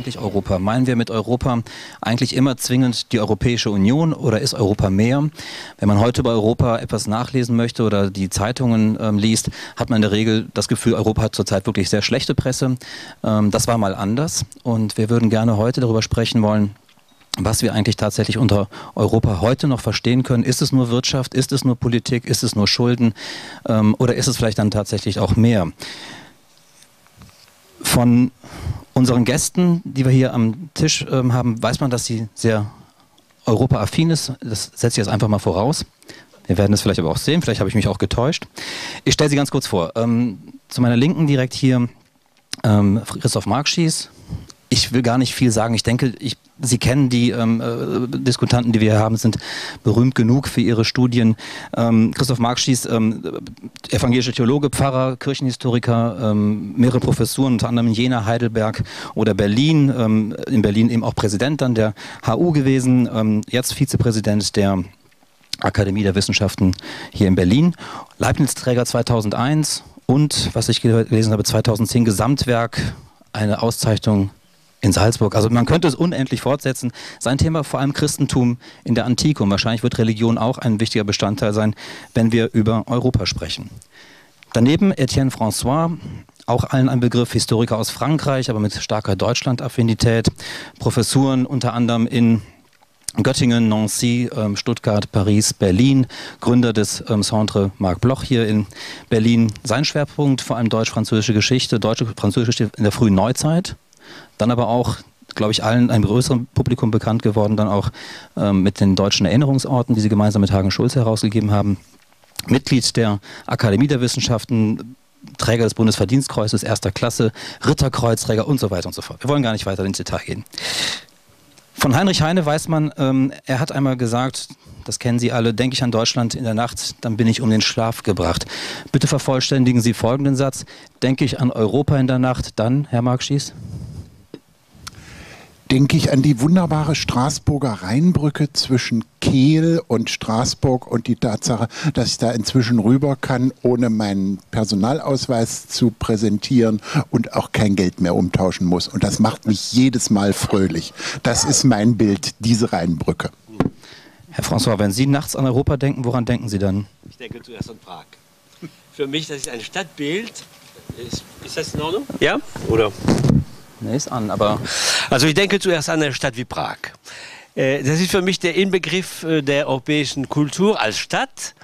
Eigentlich Europa? Meinen wir mit Europa eigentlich immer zwingend die Europäische Union oder ist Europa mehr? Wenn man heute über Europa etwas nachlesen möchte oder die Zeitungen ähm, liest, hat man in der Regel das Gefühl, Europa hat zurzeit wirklich sehr schlechte Presse. Ähm, das war mal anders und wir würden gerne heute darüber sprechen wollen, was wir eigentlich tatsächlich unter Europa heute noch verstehen können. Ist es nur Wirtschaft? Ist es nur Politik? Ist es nur Schulden? Ähm, oder ist es vielleicht dann tatsächlich auch mehr? Von unseren Gästen, die wir hier am Tisch ähm, haben, weiß man, dass sie sehr Europa-affin ist. Das setze ich jetzt einfach mal voraus. Wir werden es vielleicht aber auch sehen. Vielleicht habe ich mich auch getäuscht. Ich stelle sie ganz kurz vor. Ähm, zu meiner Linken direkt hier ähm, Christoph Markschies. Ich will gar nicht viel sagen. Ich denke, ich Sie kennen die ähm, äh, Diskutanten, die wir hier haben, sind berühmt genug für ihre Studien. Ähm, Christoph Markschies, ähm, evangelischer Theologe, Pfarrer, Kirchenhistoriker, ähm, mehrere Professuren, unter anderem in Jena, Heidelberg oder Berlin. Ähm, in Berlin eben auch Präsident dann der HU gewesen, ähm, jetzt Vizepräsident der Akademie der Wissenschaften hier in Berlin. Leibniz-Träger 2001 und, was ich gelesen habe, 2010 Gesamtwerk, eine Auszeichnung in Salzburg. Also man könnte es unendlich fortsetzen. Sein Thema vor allem Christentum in der Antike und wahrscheinlich wird Religion auch ein wichtiger Bestandteil sein, wenn wir über Europa sprechen. Daneben Etienne François, auch allen ein Begriff, Historiker aus Frankreich, aber mit starker Deutschland-Affinität, Professuren unter anderem in Göttingen, Nancy, ähm, Stuttgart, Paris, Berlin, Gründer des ähm, Centre Marc Bloch hier in Berlin. Sein Schwerpunkt vor allem deutsch-französische Geschichte, deutsche französische Geschichte in der frühen Neuzeit, dann aber auch, glaube ich, allen einem größeren Publikum bekannt geworden, dann auch ähm, mit den deutschen Erinnerungsorten, die sie gemeinsam mit Hagen Schulz herausgegeben haben. Mitglied der Akademie der Wissenschaften, Träger des Bundesverdienstkreuzes erster Klasse, Ritterkreuzträger und so weiter und so fort. Wir wollen gar nicht weiter ins Detail gehen. Von Heinrich Heine weiß man, ähm, er hat einmal gesagt, das kennen Sie alle, denke ich an Deutschland in der Nacht, dann bin ich um den Schlaf gebracht. Bitte vervollständigen Sie folgenden Satz. Denke ich an Europa in der Nacht, dann, Herr Markschies? Denke ich an die wunderbare Straßburger Rheinbrücke zwischen Kehl und Straßburg und die Tatsache, dass ich da inzwischen rüber kann, ohne meinen Personalausweis zu präsentieren und auch kein Geld mehr umtauschen muss. Und das macht mich jedes Mal fröhlich. Das ist mein Bild, diese Rheinbrücke. Herr François, wenn Sie nachts an Europa denken, woran denken Sie dann? Ich denke zuerst an Prag. Für mich, das ist ein Stadtbild. Ist, ist das in Ordnung? Ja? Oder? Nee, ist an, aber. Also ich denke zuerst an eine Stadt wie Prag. Äh, das ist für mich der Inbegriff äh, der europäischen Kultur als Stadt,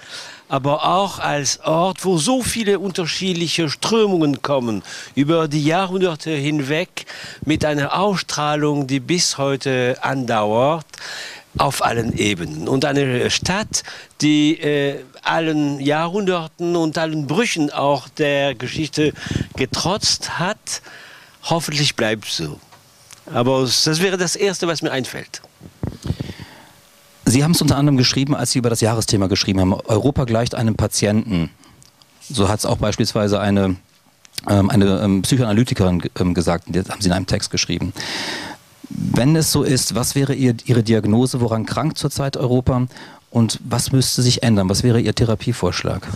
aber auch als Ort, wo so viele unterschiedliche Strömungen kommen, über die Jahrhunderte hinweg, mit einer Ausstrahlung, die bis heute andauert auf allen Ebenen. Und eine Stadt, die äh, allen Jahrhunderten und allen Brüchen auch der Geschichte getrotzt hat, Hoffentlich bleibt so. Aber das wäre das Erste, was mir einfällt. Sie haben es unter anderem geschrieben, als Sie über das Jahresthema geschrieben haben. Europa gleicht einem Patienten. So hat es auch beispielsweise eine, ähm, eine ähm, Psychoanalytikerin ähm, gesagt. Das haben Sie in einem Text geschrieben. Wenn es so ist, was wäre Ihr, Ihre Diagnose? Woran krankt zurzeit Europa? Und was müsste sich ändern? Was wäre Ihr Therapievorschlag?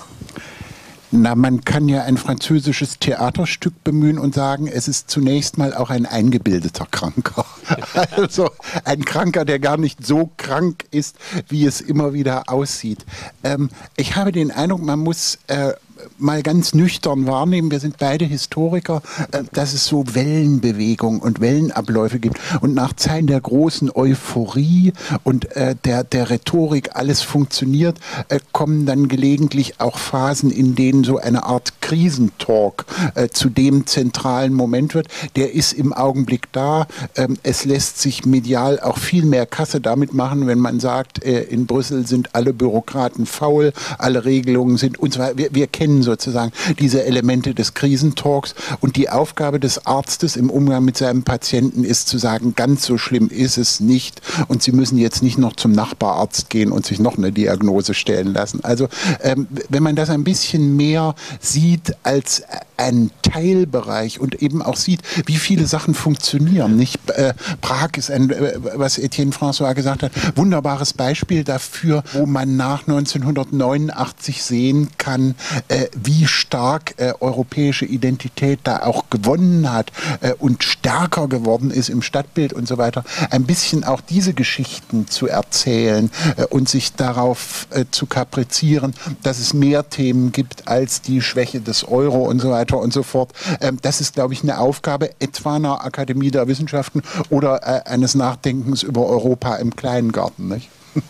Na, man kann ja ein französisches Theaterstück bemühen und sagen, es ist zunächst mal auch ein eingebildeter Kranker. also ein Kranker, der gar nicht so krank ist, wie es immer wieder aussieht. Ähm, ich habe den Eindruck, man muss äh, mal ganz nüchtern wahrnehmen, wir sind beide Historiker, äh, dass es so Wellenbewegungen und Wellenabläufe gibt. Und nach Zeiten der großen Euphorie und äh, der, der Rhetorik alles funktioniert, äh, kommen dann gelegentlich auch Phasen, in denen so eine Art Krisentalk zu dem zentralen Moment wird. Der ist im Augenblick da. Ähm, es lässt sich medial auch viel mehr Kasse damit machen, wenn man sagt, in Brüssel sind alle Bürokraten faul, alle Regelungen sind und zwar wir, wir kennen sozusagen diese Elemente des Krisentalks und die Aufgabe des Arztes im Umgang mit seinem Patienten ist zu sagen, ganz so schlimm ist es nicht und Sie müssen jetzt nicht noch zum Nachbararzt gehen und sich noch eine Diagnose stellen lassen. Also ähm, wenn man das ein bisschen mehr sieht als ein Teilbereich und eben auch sieht, wie viele Sachen funktionieren. Nicht? Äh, Prag ist ein, äh, was Etienne François gesagt hat, wunderbares Beispiel dafür, wo man nach 1989 sehen kann, äh, wie stark äh, europäische Identität da auch gewonnen hat äh, und stärker geworden ist im Stadtbild und so weiter. Ein bisschen auch diese Geschichten zu erzählen äh, und sich darauf zu kaprizieren, dass es mehr Themen gibt als die Schwäche des Euro und so weiter und so fort. Ähm, das ist, glaube ich, eine Aufgabe etwa einer Akademie der Wissenschaften oder äh, eines Nachdenkens über Europa im kleinen Garten. Nicht?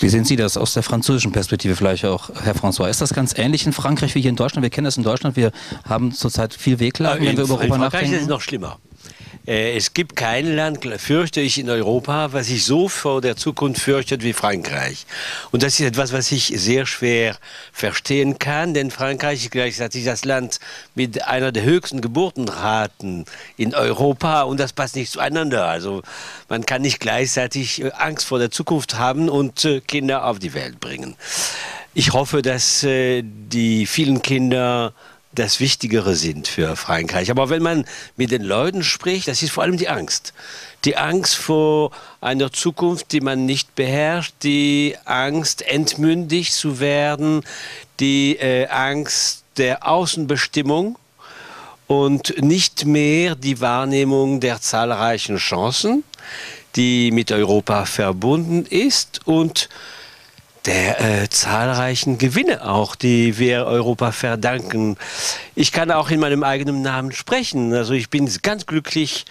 Wie sehen Sie das aus der französischen Perspektive vielleicht auch, Herr François? Ist das ganz ähnlich in Frankreich wie hier in Deutschland? Wir kennen das in Deutschland. Wir haben zurzeit viel Wehklagen, äh, wenn wir über Europa in Frankreich nachdenken. ist es noch schlimmer. Äh, Es gibt kein Land, fürchte ich, in Europa, was sich so vor der Zukunft fürchtet wie Frankreich. Und das ist etwas, was ich sehr schwer verstehen kann, denn Frankreich ist gleichzeitig das Land mit einer der höchsten Geburtenraten in Europa und das passt nicht zueinander. Also man kann nicht gleichzeitig äh, Angst vor der Zukunft haben und äh, Kinder auf die Welt bringen. Ich hoffe, dass die vielen Kinder das Wichtigere sind für Frankreich. Aber wenn man mit den Leuten spricht, das ist vor allem die Angst. Die Angst vor einer Zukunft, die man nicht beherrscht, die Angst, entmündig zu werden, die äh, Angst der Außenbestimmung und nicht mehr die Wahrnehmung der zahlreichen Chancen, die mit Europa verbunden ist und der äh, zahlreichen Gewinne auch, die wir Europa verdanken. Ich kann auch in meinem eigenen Namen sprechen. Also ich bin ganz glücklich,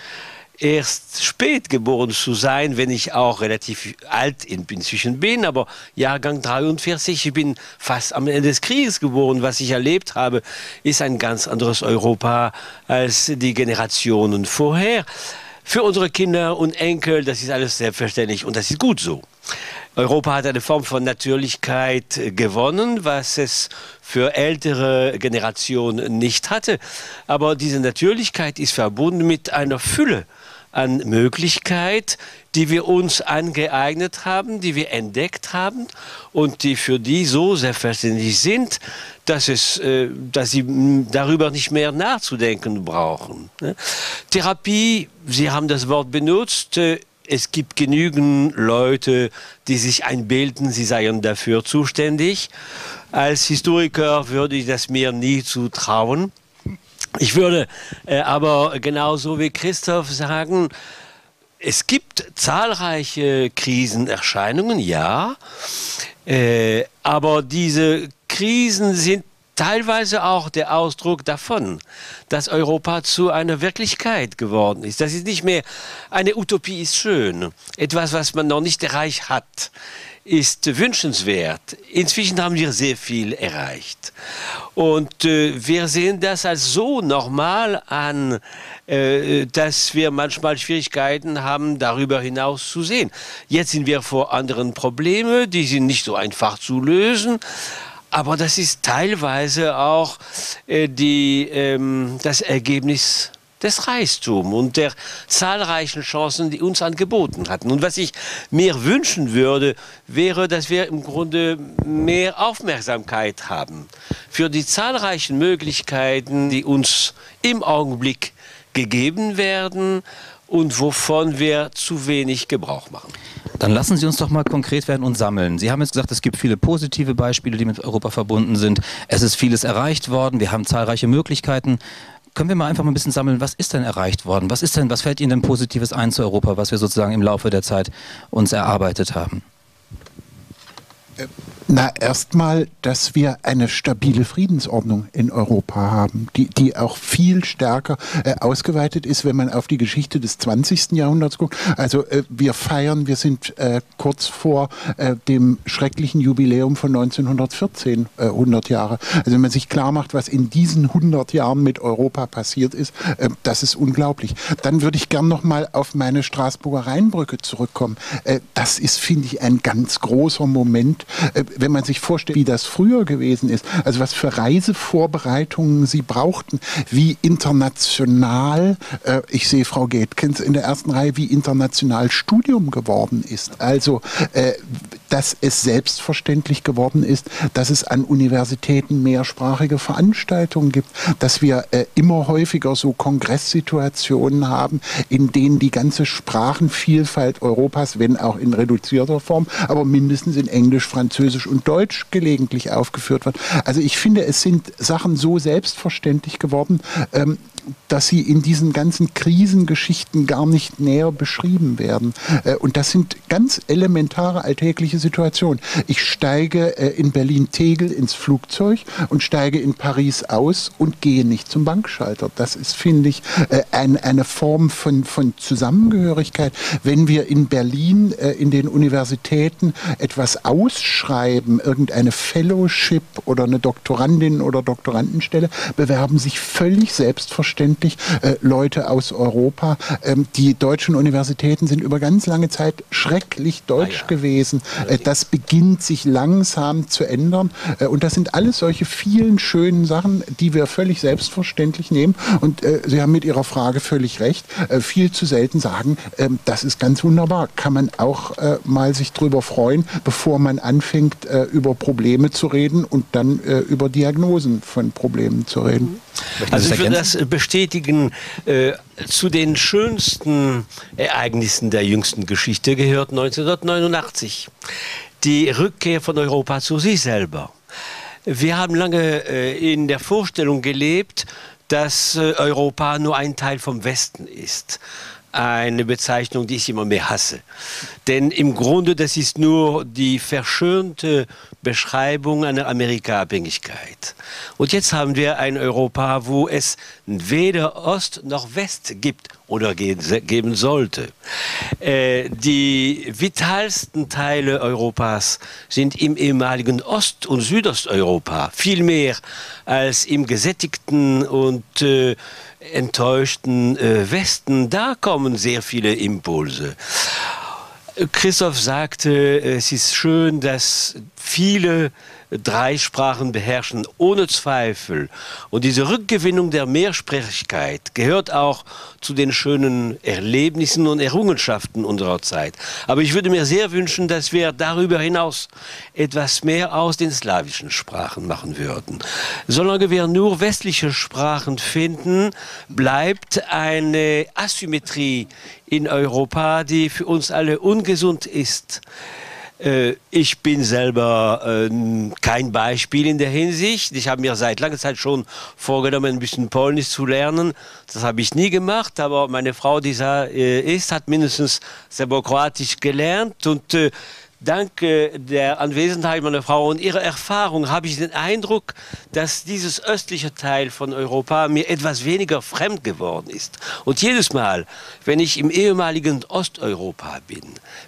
erst spät geboren zu sein, wenn ich auch relativ alt inzwischen bin, aber Jahrgang 43, ich bin fast am Ende des Krieges geboren. Was ich erlebt habe, ist ein ganz anderes Europa als die Generationen vorher. Für unsere Kinder und Enkel, das ist alles selbstverständlich und das ist gut so. Europa hat eine Form von Natürlichkeit gewonnen, was es für ältere Generationen nicht hatte. Aber diese Natürlichkeit ist verbunden mit einer Fülle an Möglichkeit, die wir uns angeeignet haben, die wir entdeckt haben und die für die so selbstverständlich sind, dass, es, äh, dass sie darüber nicht mehr nachzudenken brauchen. Ne? Therapie, Sie haben das Wort benutzt, äh, es gibt genügend Leute, die sich einbilden, sie seien dafür zuständig. Als Historiker würde ich das mir nie zutrauen. Ich würde äh, aber genauso wie Christoph sagen, es gibt zahlreiche Krisenerscheinungen, ja, äh, aber diese Krisen sind teilweise auch der Ausdruck davon, dass Europa zu einer Wirklichkeit geworden ist. Das ist nicht mehr eine Utopie ist schön, etwas, was man noch nicht erreicht hat ist wünschenswert. Inzwischen haben wir sehr viel erreicht. Und äh, wir sehen das als so normal an, äh, dass wir manchmal Schwierigkeiten haben, darüber hinaus zu sehen. Jetzt sind wir vor anderen Problemen, die sind nicht so einfach zu lösen. Aber das ist teilweise auch äh, die, ähm, das Ergebnis des Reichtums und der zahlreichen Chancen, die uns angeboten hatten. Und was ich mir wünschen würde, wäre, dass wir im Grunde mehr Aufmerksamkeit haben für die zahlreichen Möglichkeiten, die uns im Augenblick gegeben werden und wovon wir zu wenig Gebrauch machen. Dann lassen Sie uns doch mal konkret werden und sammeln. Sie haben jetzt gesagt, es gibt viele positive Beispiele, die mit Europa verbunden sind. Es ist vieles erreicht worden. Wir haben zahlreiche Möglichkeiten. Können wir mal einfach mal ein bisschen sammeln, was ist denn erreicht worden? Was ist denn, was fällt Ihnen denn Positives ein zu Europa, was wir sozusagen im Laufe der Zeit uns erarbeitet haben? Na, erstmal, dass wir eine stabile Friedensordnung in Europa haben, die, die auch viel stärker äh, ausgeweitet ist, wenn man auf die Geschichte des 20. Jahrhunderts guckt. Also äh, wir feiern, wir sind äh, kurz vor äh, dem schrecklichen Jubiläum von 1914, 100 äh, Jahre. Also wenn man sich klar macht, was in diesen 100 Jahren mit Europa passiert ist, äh, das ist unglaublich. Dann würde ich gern noch mal auf meine Straßburger Rheinbrücke zurückkommen. das ist, finde ich, ein ganz großer Moment wenn man sich vorstellt, wie das früher gewesen ist, also was für Reisevorbereitungen sie brauchten, wie international, äh, ich sehe Frau Getkens in der ersten Reihe, wie international Studium geworden ist. Also, äh, dass es selbstverständlich geworden ist, dass es an Universitäten mehrsprachige Veranstaltungen gibt, dass wir äh, immer häufiger so Kongresssituationen haben, in denen die ganze Sprachenvielfalt Europas, wenn auch in reduzierter Form, aber mindestens in Englisch, Französisch, und Deutsch gelegentlich aufgeführt wird. Also ich finde, es sind Sachen so selbstverständlich geworden, ähm, dass sie in diesen ganzen Krisengeschichten gar nicht näher beschrieben werden. Äh, und das sind ganz elementare alltägliche Situationen. Ich steige äh, in Berlin-Tegel ins Flugzeug und steige in Paris aus und gehe nicht zum Bankschalter. Das ist, finde ich, äh, eine Form von, von Zusammengehörigkeit. Wenn wir in Berlin in den Universitäten etwas ausschreiben, irgendeine Fellowship oder eine Doktorandin oder Doktorandenstelle, bewerben sich völlig selbstverständlich selbstverständlich äh, Leute aus Europa. Ähm, die deutschen Universitäten sind über ganz lange Zeit schrecklich deutsch ah, ja. gewesen. Äh, das beginnt sich langsam zu ändern. Äh, und das sind alles solche vielen schönen Sachen, die wir völlig selbstverständlich nehmen. Und äh, Sie haben mit Ihrer Frage völlig recht. Äh, viel zu selten sagen, ähm, das ist ganz wunderbar. Kann man auch äh, mal sich drüber freuen, bevor man anfängt, über Probleme zu reden und dann über Diagnosen von Problemen zu reden. Also ich würde das bestätigen. Äh, zu den schönsten Ereignissen der jüngsten Geschichte gehört 1989 die Rückkehr von Europa zu sich selber. Wir haben lange äh, in der Vorstellung gelebt, dass äh, Europa nur ein Teil vom Westen ist eine Bezeichnung, die ich immer mehr hasse. Denn im Grunde, das ist nur die verschönte Beschreibung einer Amerika-Abhängigkeit. Und jetzt haben wir ein Europa, wo es weder Ost noch West gibt oder geben sollte. Äh, die vitalsten Teile Europas sind im ehemaligen Ost- und Südosteuropa, viel mehr als im gesättigten und äh, enttäuschten äh, Westen. Da kommen sehr viele Impulse. Christoph sagte, es ist schön, dass viele drei Sprachen beherrschen, ohne Zweifel. Und diese Rückgewinnung der Mehrsprachigkeit gehört auch zu den schönen Erlebnissen und Errungenschaften unserer Zeit. Aber ich würde mir sehr wünschen, dass wir darüber hinaus etwas mehr aus den slawischen Sprachen machen würden. Solange wir nur westliche Sprachen finden, bleibt eine Asymmetrie in Europa, die für uns alle ungesund ist. Äh, ich bin selber äh, kein Beispiel in der Hinsicht. Ich habe mir seit langer Zeit schon vorgenommen, ein bisschen Polnisch zu lernen. Das habe ich nie gemacht, aber meine Frau, die da äh, ist, hat mindestens Serbokroatisch gelernt und äh, dank der Anwesenheit meiner Frau und ihrer Erfahrung habe ich den Eindruck, dass dieses östliche Teil von Europa mir etwas weniger fremd geworden ist. Und jedes Mal, wenn ich im ehemaligen Osteuropa bin,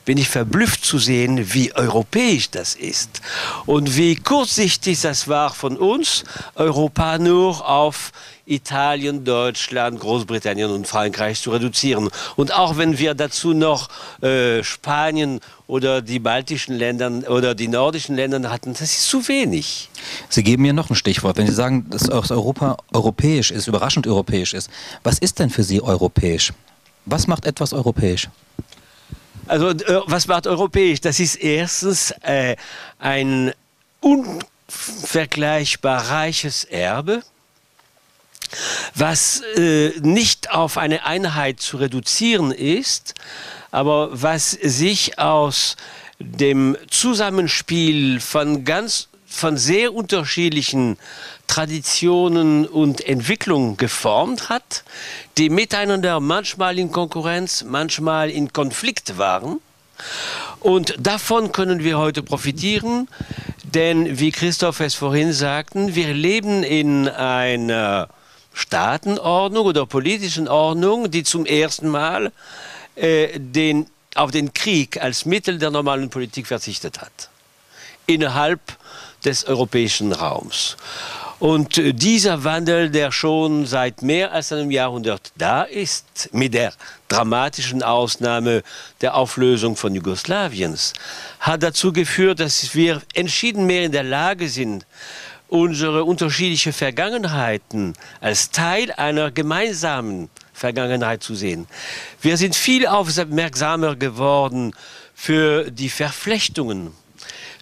bin ich verblüfft zu sehen, wie europäisch das ist und wie kurzsichtig das war von uns, Europa nur auf Italien, Deutschland, Großbritannien und Frankreich zu reduzieren. Und auch wenn wir dazu noch äh, Spanien oder die baltischen Länder oder die nordischen Länder hatten, das ist zu wenig. Sie geben mir noch ein Stichwort. Wenn Sie sagen, dass Europa europäisch ist, überraschend europäisch ist, was ist denn für Sie europäisch? Was macht etwas europäisch? Also, äh, was macht europäisch? Das ist erstens äh, ein unvergleichbar reiches Erbe was äh, nicht auf eine Einheit zu reduzieren ist, aber was sich aus dem Zusammenspiel von ganz von sehr unterschiedlichen Traditionen und Entwicklungen geformt hat, die miteinander manchmal in Konkurrenz, manchmal in Konflikt waren. Und davon können wir heute profitieren Denn wie Christoph es vorhin sagten, wir leben in einer Staatenordnung oder politischen Ordnung, die zum ersten Mal äh, den, auf den Krieg als Mittel der normalen Politik verzichtet hat. Innerhalb des europäischen Raums. Und äh, dieser Wandel, der schon seit mehr als einem Jahrhundert da ist, mit der dramatischen Ausnahme der Auflösung von Jugoslawiens, hat dazu geführt, dass wir entschieden mehr in der Lage sind, unsere unterschiedlichen Vergangenheiten als Teil einer gemeinsamen Vergangenheit zu sehen. Wir sind viel aufmerksamer geworden für die Verflechtungen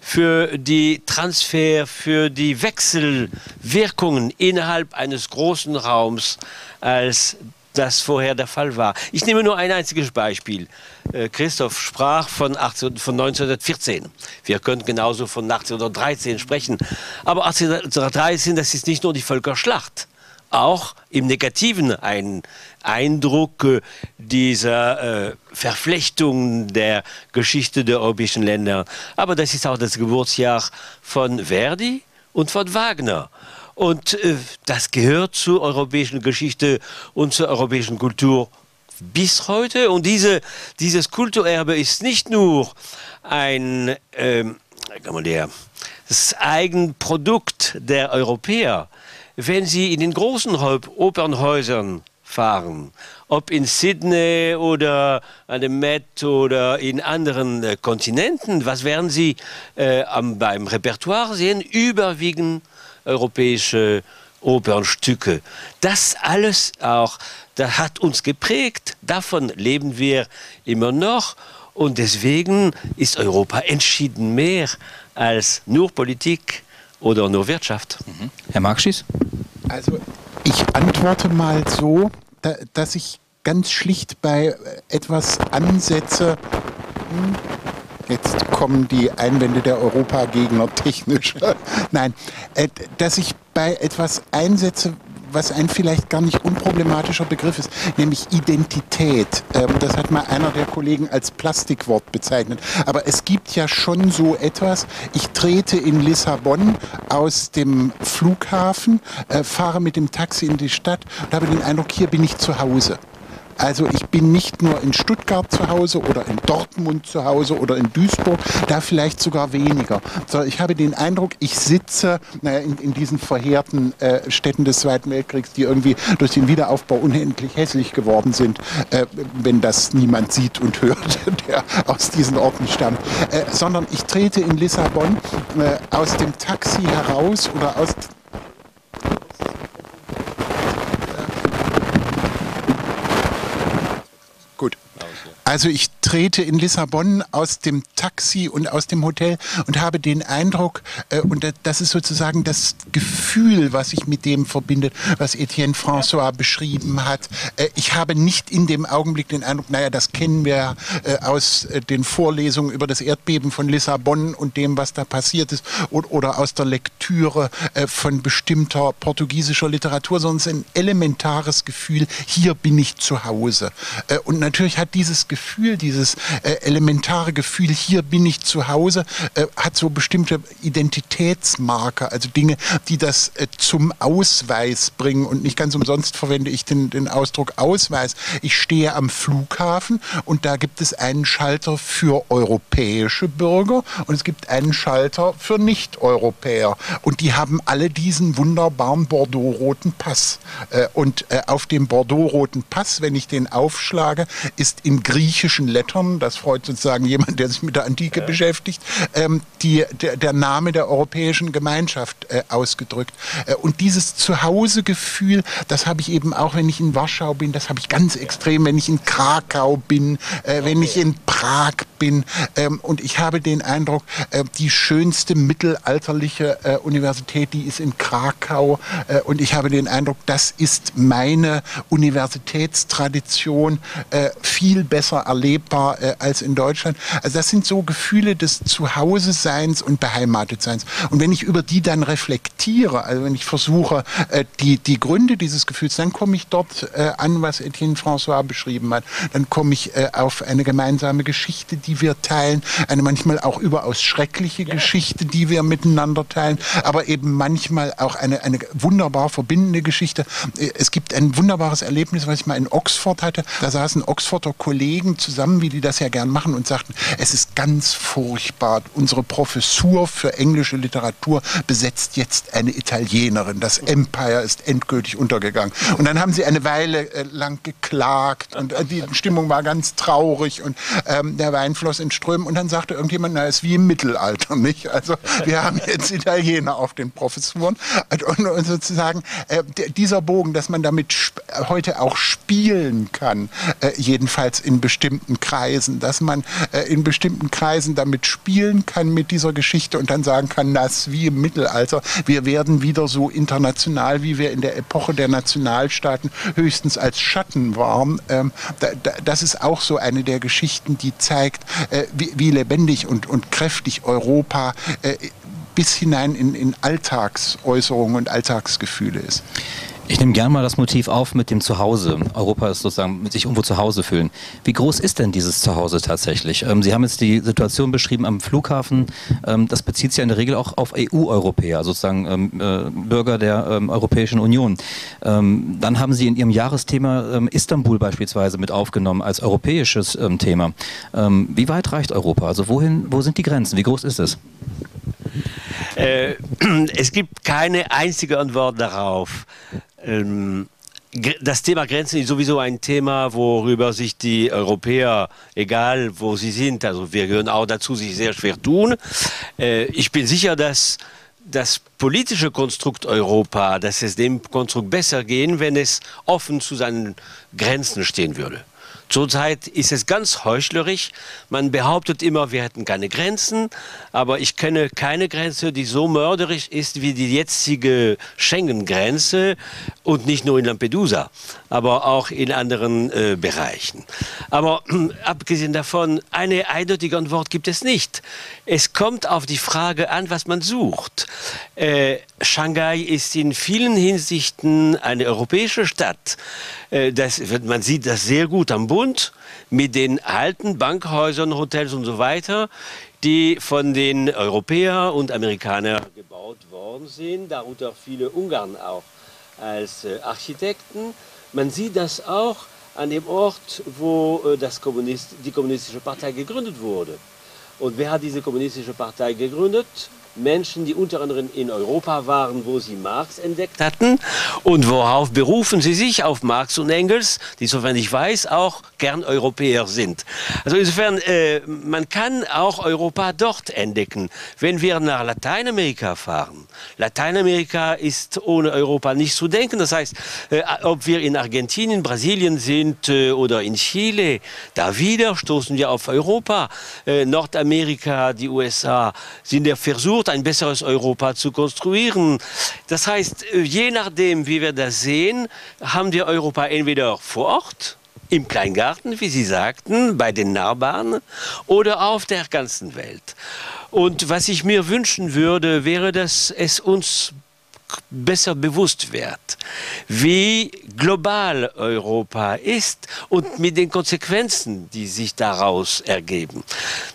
für die Transfer, für die Wechselwirkungen innerhalb eines großen Raums, als das vorher der Fall war. Ich nehme nur ein einziges Beispiel. Äh, Christoph sprach von, 18, von 1914. Wir können genauso von 1813 sprechen. Aber 1813, das ist nicht nur die Völkerschlacht auch im Negativen ein Eindruck äh, dieser äh, Verflechtung der Geschichte der europäischen Länder. Aber das ist auch das Geburtsjahr von Verdi und von Wagner. Und äh, das gehört zur europäischen Geschichte und zur europäischen Kultur bis heute. Und diese, dieses Kulturerbe ist nicht nur ein ähm, das Eigenprodukt der Europäer, wenn Sie in den großen Opernhäusern fahren, ob in Sydney oder an dem Met oder in anderen äh, Kontinenten, was werden Sie äh, am, beim Repertoire sehen? Überwiegend europäische Opernstücke. Das alles auch, das hat uns geprägt. Davon leben wir immer noch. Und deswegen ist Europa entschieden mehr als nur Politik oder nur Wirtschaft. Mhm. Herr Markschies? Also ich antworte mal so, da, dass ich ganz schlicht bei etwas ansetze. Hm, jetzt kommen die Einwände der Europagegner technisch. Nein, äh, dass ich bei etwas einsetze, was ein vielleicht gar nicht unproblematischer Begriff ist, nämlich Identität. Ähm, das hat mal einer der Kollegen als Plastikwort bezeichnet. Aber es gibt ja schon so etwas. Ich trete in Lissabon aus dem Flughafen, äh, fahre mit dem Taxi in die Stadt und habe den Eindruck, hier bin ich zu Hause. Also ich bin nicht nur in Stuttgart zu Hause oder in Dortmund zu Hause oder in Duisburg, da vielleicht sogar weniger. Sondern ich habe den Eindruck, ich sitze naja, in, in diesen verheerten äh, Städten des Zweiten Weltkriegs, die irgendwie durch den Wiederaufbau unendlich hässlich geworden sind, äh, wenn das niemand sieht und hört, der aus diesen Orten stammt. Äh, sondern ich trete in Lissabon äh, aus dem Taxi heraus oder aus Also ich trete in Lissabon aus dem Taxi und aus dem Hotel und habe den Eindruck, äh, und das ist sozusagen das Gefühl, was sich mit dem verbindet, was Etienne François beschrieben hat. Äh, ich habe nicht in dem Augenblick den Eindruck, naja, das kennen wir äh, aus äh, den Vorlesungen über das Erdbeben von Lissabon und dem, was da passiert ist, oder, oder aus der Lektüre äh, von bestimmter portugiesischer Literatur, sondern es ist ein elementares Gefühl, hier bin ich zu Hause. Äh, und natürlich hat dieses Gefühl, Gefühl, dieses äh, elementare Gefühl, hier bin ich zu Hause, äh, hat so bestimmte Identitätsmarker, also Dinge, die das äh, zum Ausweis bringen. Und nicht ganz umsonst verwende ich den, den Ausdruck Ausweis. Ich stehe am Flughafen und da gibt es einen Schalter für europäische Bürger und es gibt einen Schalter für Nicht-Europäer. Und die haben alle diesen wunderbaren Bordeaux-roten Pass. Äh, und äh, auf dem Bordeaux-roten Pass, wenn ich den aufschlage, ist in Griechenland griechischen Lettern, das freut sozusagen jemand, der sich mit der Antike ja. beschäftigt, ähm, die, der, der, Name der europäischen Gemeinschaft äh, ausgedrückt. Äh, und dieses Zuhausegefühl, das habe ich eben auch, wenn ich in Warschau bin, das habe ich ganz extrem, wenn ich in Krakau bin, äh, wenn ich in Prag bin. Ähm, und ich habe den Eindruck, äh, die schönste mittelalterliche äh, Universität, die ist in Krakau. Äh, und ich habe den Eindruck, das ist meine Universitätstradition viel besser besser erlebbar äh, als in Deutschland. Also das sind so Gefühle des Zuhause-Seins und Beheimatetseins. Und wenn ich über die dann reflektiere, also wenn ich versuche, äh, die, die Gründe dieses Gefühls, dann komme ich dort äh, an, was Etienne François beschrieben hat. Dann komme ich äh, auf eine gemeinsame Geschichte, die wir teilen, eine manchmal auch überaus schreckliche ja. Geschichte, die wir miteinander teilen, aber eben manchmal auch eine, eine wunderbar verbindende Geschichte. Äh, es gibt ein wunderbares Erlebnis, was ich mal in Oxford hatte. Da saßen Oxforder Kollegen zusammen, wie die das ja gern machen, und sagten, es ist ganz furchtbar. Unsere Professur für englische Literatur besetzt jetzt eine Italienerin. Das Empire ist endgültig untergegangen. Und dann haben sie eine Weile äh, lang geklagt und äh, die Stimmung war ganz traurig und ähm, der Wein floss in Strömen. Und dann sagte irgendjemand, na, ist wie im Mittelalter, nicht? Also wir haben jetzt Italiener auf den Professuren. Und, und sozusagen äh, dieser Bogen, dass man damit heute auch spielen kann, äh, jedenfalls in bestimmten Kreisen, dass man äh, in bestimmten Kreisen damit spielen kann mit dieser Geschichte und dann sagen kann, das wie im Mittelalter, wir werden wieder so international, wie wir in der Epoche der Nationalstaaten höchstens als Schatten waren. Ähm, da, da, das ist auch so eine der Geschichten, die zeigt, äh, wie, wie, lebendig und, und kräftig Europa äh, bis hinein in, in Alltagsäußerungen und Alltagsgefühle ist. Ich nehme gerne mal das Motiv auf mit dem Zuhause. Europa ist sozusagen mit sich irgendwo zu Hause fühlen. Wie groß ist denn dieses Zuhause tatsächlich? Ähm, Sie haben jetzt die Situation beschrieben am Flughafen. Ähm, das bezieht sich ja in der Regel auch auf EU-Europäer, also sozusagen ähm, äh, Bürger der ähm, Europäischen Union. Ähm, dann haben Sie in Ihrem Jahresthema ähm, Istanbul beispielsweise mit aufgenommen als europäisches Thema. wie weit reicht Europa? Also wohin, wo sind die Grenzen? Wie groß ist es? Äh, es gibt keine einzige Antwort darauf. Ähm, das Thema Grenzen ist sowieso ein Thema, worüber sich die Europäer, egal wo sie sind, also wir gehören auch dazu, sich sehr schwer tun. Äh, ich bin sicher, dass das politische Konstrukt Europa, dass es dem Konstrukt besser gehen, wenn es offen zu seinen Grenzen stehen würde. Zurzeit ist es ganz heuchlerisch. Man behauptet immer, wir hätten keine Grenzen, aber ich kenne keine Grenze, die so mörderisch ist wie die jetzige Schengen-Grenze. Und nicht nur in Lampedusa, aber auch in anderen äh, Bereichen. Aber äh, abgesehen davon, eine eindeutige Antwort gibt es nicht. Es kommt auf die Frage an, was man sucht. Äh, Shanghai ist in vielen Hinsichten eine europäische Stadt. Äh, das, man sieht das sehr gut am Bund mit den alten Bankhäusern, Hotels und so weiter, die von den Europäern und Amerikanern gebaut worden sind, darunter viele Ungarn auch als äh, Architekten. Man sieht das auch an dem Ort, wo äh, das Kommunist, die Kommunistische Partei gegründet wurde. Und wer hat diese Kommunistische Partei gegründet? Menschen, die unter anderem in Europa waren, wo sie Marx entdeckt hatten. Und worauf berufen sie sich? Auf Marx und Engels, die, soweit ich weiß, auch gern Europäer sind. Also insofern, äh, man kann auch Europa dort entdecken. Wenn wir nach Lateinamerika fahren, Lateinamerika ist ohne Europa nicht zu denken. Das heißt, äh, ob wir in Argentinien, Brasilien sind äh, oder in Chile, da wieder stoßen wir auf Europa. Äh, Nordamerika, die USA sind Versuch, versucht, ein besseres Europa zu konstruieren. Das heißt, äh, je nachdem, wie wir das sehen, haben wir Europa entweder vor Ort, im Kleingarten, wie Sie sagten, bei den Nachbarn oder auf der ganzen Welt. Und was ich mir wünschen würde, wäre, dass es uns besser bewusst wird, wie global Europa ist und mit den Konsequenzen, die sich daraus ergeben.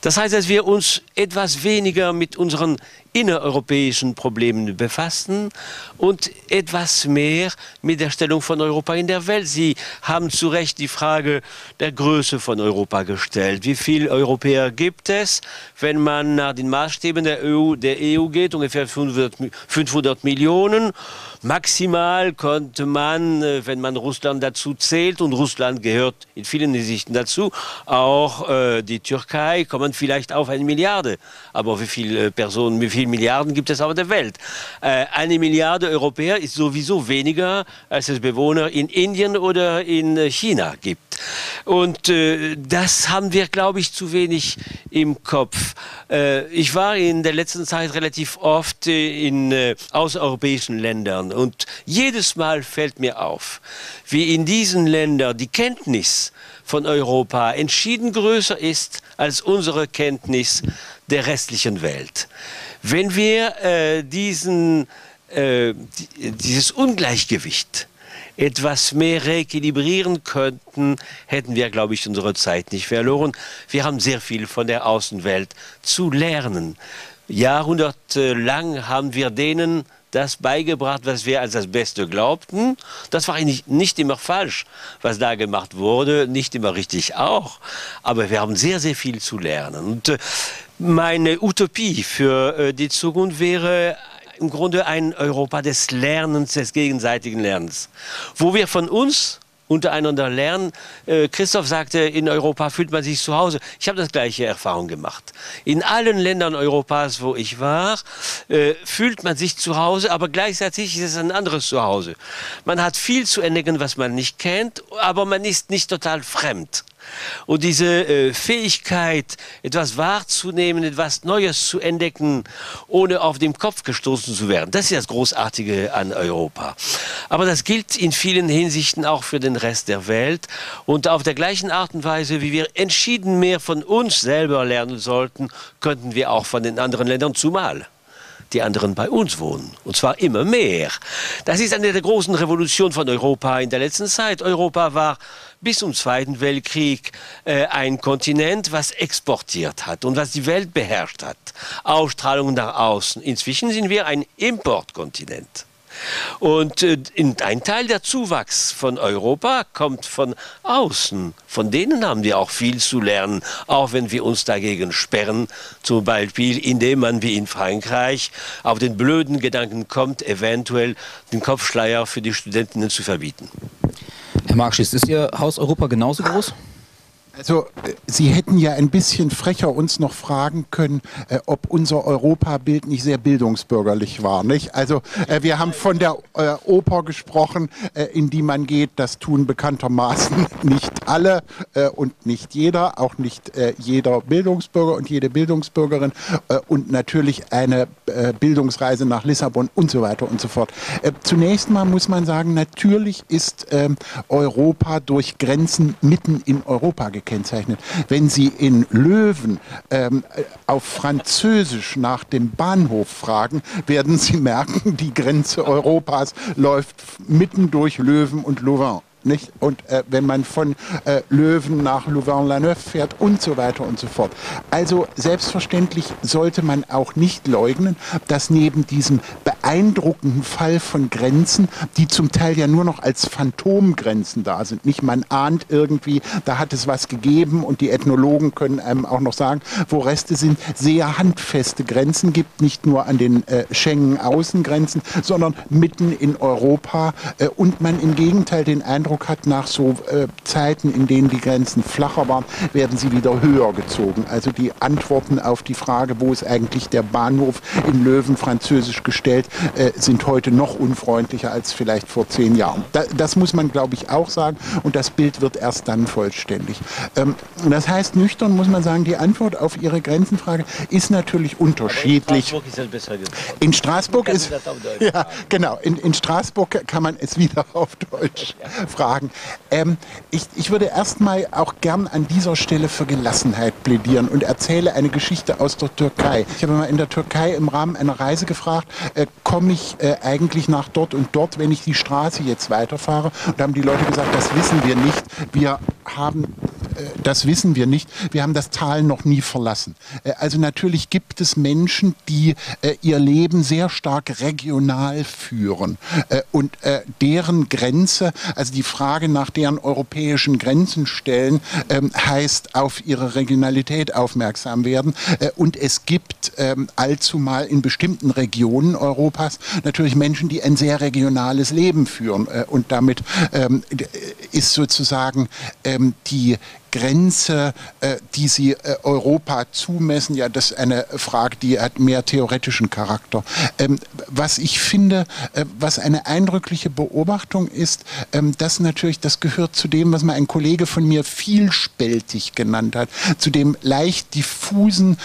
Das heißt, dass wir uns etwas weniger mit unseren innereuropäischen Problemen befassen und etwas mehr mit der Stellung von Europa in der Welt. Sie haben zu Recht die Frage der Größe von Europa gestellt. Wie viele Europäer gibt es, wenn man nach den Maßstäben der EU, der EU geht? Ungefähr 500, 500 Millionen. Maximal konnte man, äh, wenn man Russland dazu zählt, und Russland gehört in vielen Hinsichten dazu, auch äh, die Türkei, kommen vielleicht auf eine Milliarde. Aber wie viele Personen, wie viele Milliarden gibt es auf der Welt? Äh, eine Milliarde Europäer ist sowieso weniger, als es Bewohner in Indien oder in China gibt. Und äh, das haben wir, glaube ich, zu wenig im Kopf. Äh, ich war in der letzten Zeit relativ oft äh, in äh, außereuropäischen Ländern und jedes Mal fällt mir auf, wie in diesen Ländern die Kenntnis von Europa entschieden größer ist als unsere Kenntnis der restlichen Welt. Wenn wir äh, diesen, äh, dieses Ungleichgewicht etwas mehr reequilibrieren könnten, hätten wir, glaube ich, unsere Zeit nicht verloren. Wir haben sehr viel von der Außenwelt zu lernen. Jahrhundertelang haben wir denen das beigebracht, was wir als das Beste glaubten. Das war eigentlich nicht immer falsch, was da gemacht wurde, nicht immer richtig auch. Aber wir haben sehr, sehr viel zu lernen. Und äh, meine Utopie für äh, die Zukunft wäre im Grunde ein Europa des Lernens, des gegenseitigen Lernens, wo wir von uns untereinander lernen. Äh, Christoph sagte, in Europa fühlt man sich zu Hause. Ich habe das gleiche Erfahrung gemacht. In allen Ländern Europas, wo ich war, äh, fühlt man sich zu Hause, aber gleichzeitig ist es ein anderes Zuhause. Man hat viel zu entdecken, was man nicht kennt, aber man ist nicht total fremd. Und diese äh, Fähigkeit, etwas wahrzunehmen, etwas Neues zu entdecken, ohne auf den Kopf gestoßen zu werden, das ist das Großartige an Europa. Aber das gilt in vielen Hinsichten auch für den Rest der Welt. Und auf der gleichen Art und Weise, wie wir entschieden mehr von uns selber lernen sollten, könnten wir auch von den anderen Ländern zumal die anderen bei uns wohnen. Und zwar immer mehr. Das ist eine der großen Revolutionen von Europa in der letzten Zeit. Europa war bis zum Zweiten Weltkrieg äh, ein Kontinent, was exportiert hat und was die Welt beherrscht hat. Ausstrahlung nach außen. Inzwischen sind wir ein Importkontinent. Und äh, ein Teil der Zuwachs von Europa kommt von außen. Von denen haben wir auch viel zu lernen, auch wenn wir uns dagegen sperren. Zum Beispiel, indem man wie in Frankreich auf den blöden Gedanken kommt, eventuell den Kopfschleier für die Studentinnen zu verbieten. Herr Markschies, ist Ihr Haus Europa genauso groß? Also äh, Sie hätten ja ein bisschen frecher uns noch fragen können, äh, ob unser Europabild nicht sehr bildungsbürgerlich war. Nicht? Also äh, wir haben von der äh, Oper gesprochen, äh, in die man geht. Das tun bekanntermaßen nicht alle äh, und nicht jeder, auch nicht jeder Bildungsbürger und jede Bildungsbürgerin und natürlich eine Bildungsreise nach Lissabon und so weiter und so fort. zunächst mal muss man sagen, natürlich ist ähm, Europa durch Grenzen mitten in Europa gekennzeichnet gekennzeichnet. Wenn Sie in Löwen ähm, auf Französisch nach dem Bahnhof fragen, werden Sie merken, die Grenze Europas läuft mitten durch Löwen und Louvain. Nicht? Und äh, wenn man von äh, Löwen nach Louvain-la-Neuve fährt und so weiter und so fort. Also selbstverständlich sollte man auch nicht leugnen, dass neben diesem beeindruckenden Fall von Grenzen, die zum Teil ja nur noch als Phantomgrenzen da sind, nicht man ahnt irgendwie, da hat es was gegeben und die Ethnologen können einem auch noch sagen, wo Reste sind, sehr handfeste Grenzen gibt, nicht nur an den äh, Schengen-Außengrenzen, sondern mitten in Europa äh, und man im Gegenteil den Eindruck Eindruck hat, nach so äh, Zeiten, in denen die Grenzen flacher waren, werden sie wieder höher gezogen. Also die Antworten auf die Frage, wo ist eigentlich der Bahnhof in Löwen französisch gestellt, äh, sind heute noch unfreundlicher als vielleicht vor zehn Jahren. Da, das muss man, glaube ich, auch sagen. Und das Bild wird erst dann vollständig. Ähm, das heißt, nüchtern muss man sagen, die Antwort auf Ihre Grenzenfrage ist natürlich unterschiedlich. in Straßburg ist es besser In Straßburg ist, ja, genau. In, in Straßburg kann man es wieder auf Deutsch fragen. Ähm, ich, ich würde erstmal auch gern an dieser Stelle für Gelassenheit plädieren und erzähle eine Geschichte aus der Türkei. Ich habe mal in der Türkei im Rahmen einer Reise gefragt, äh, komme ich äh, eigentlich nach dort und dort, wenn ich die Straße jetzt weiterfahre? Und da haben die Leute gesagt, das wissen wir nicht. Wir haben äh, das wissen wir nicht. Wir haben das Tal noch nie verlassen. Äh, also natürlich gibt es Menschen, die äh, ihr Leben sehr stark regional führen und deren Grenze, also die Frage nach deren europäischen Grenzen stellen, ähm, heißt auf ihre Regionalität aufmerksam werden. Und es gibt ähm, allzumal in bestimmten Regionen Europas natürlich Menschen, die ein sehr regionales Leben führen. Und damit ähm, ist sozusagen die Grenze, äh, die Sie äh, Europa zumessen, ja, das ist eine Frage, die hat mehr theoretischen Charakter. Ähm, was ich finde, äh, was eine eindrückliche Beobachtung ist, ähm, dass natürlich, das gehört zu dem, was mal ein Kollege von mir vielspältig genannt hat, zu dem leicht diffusen,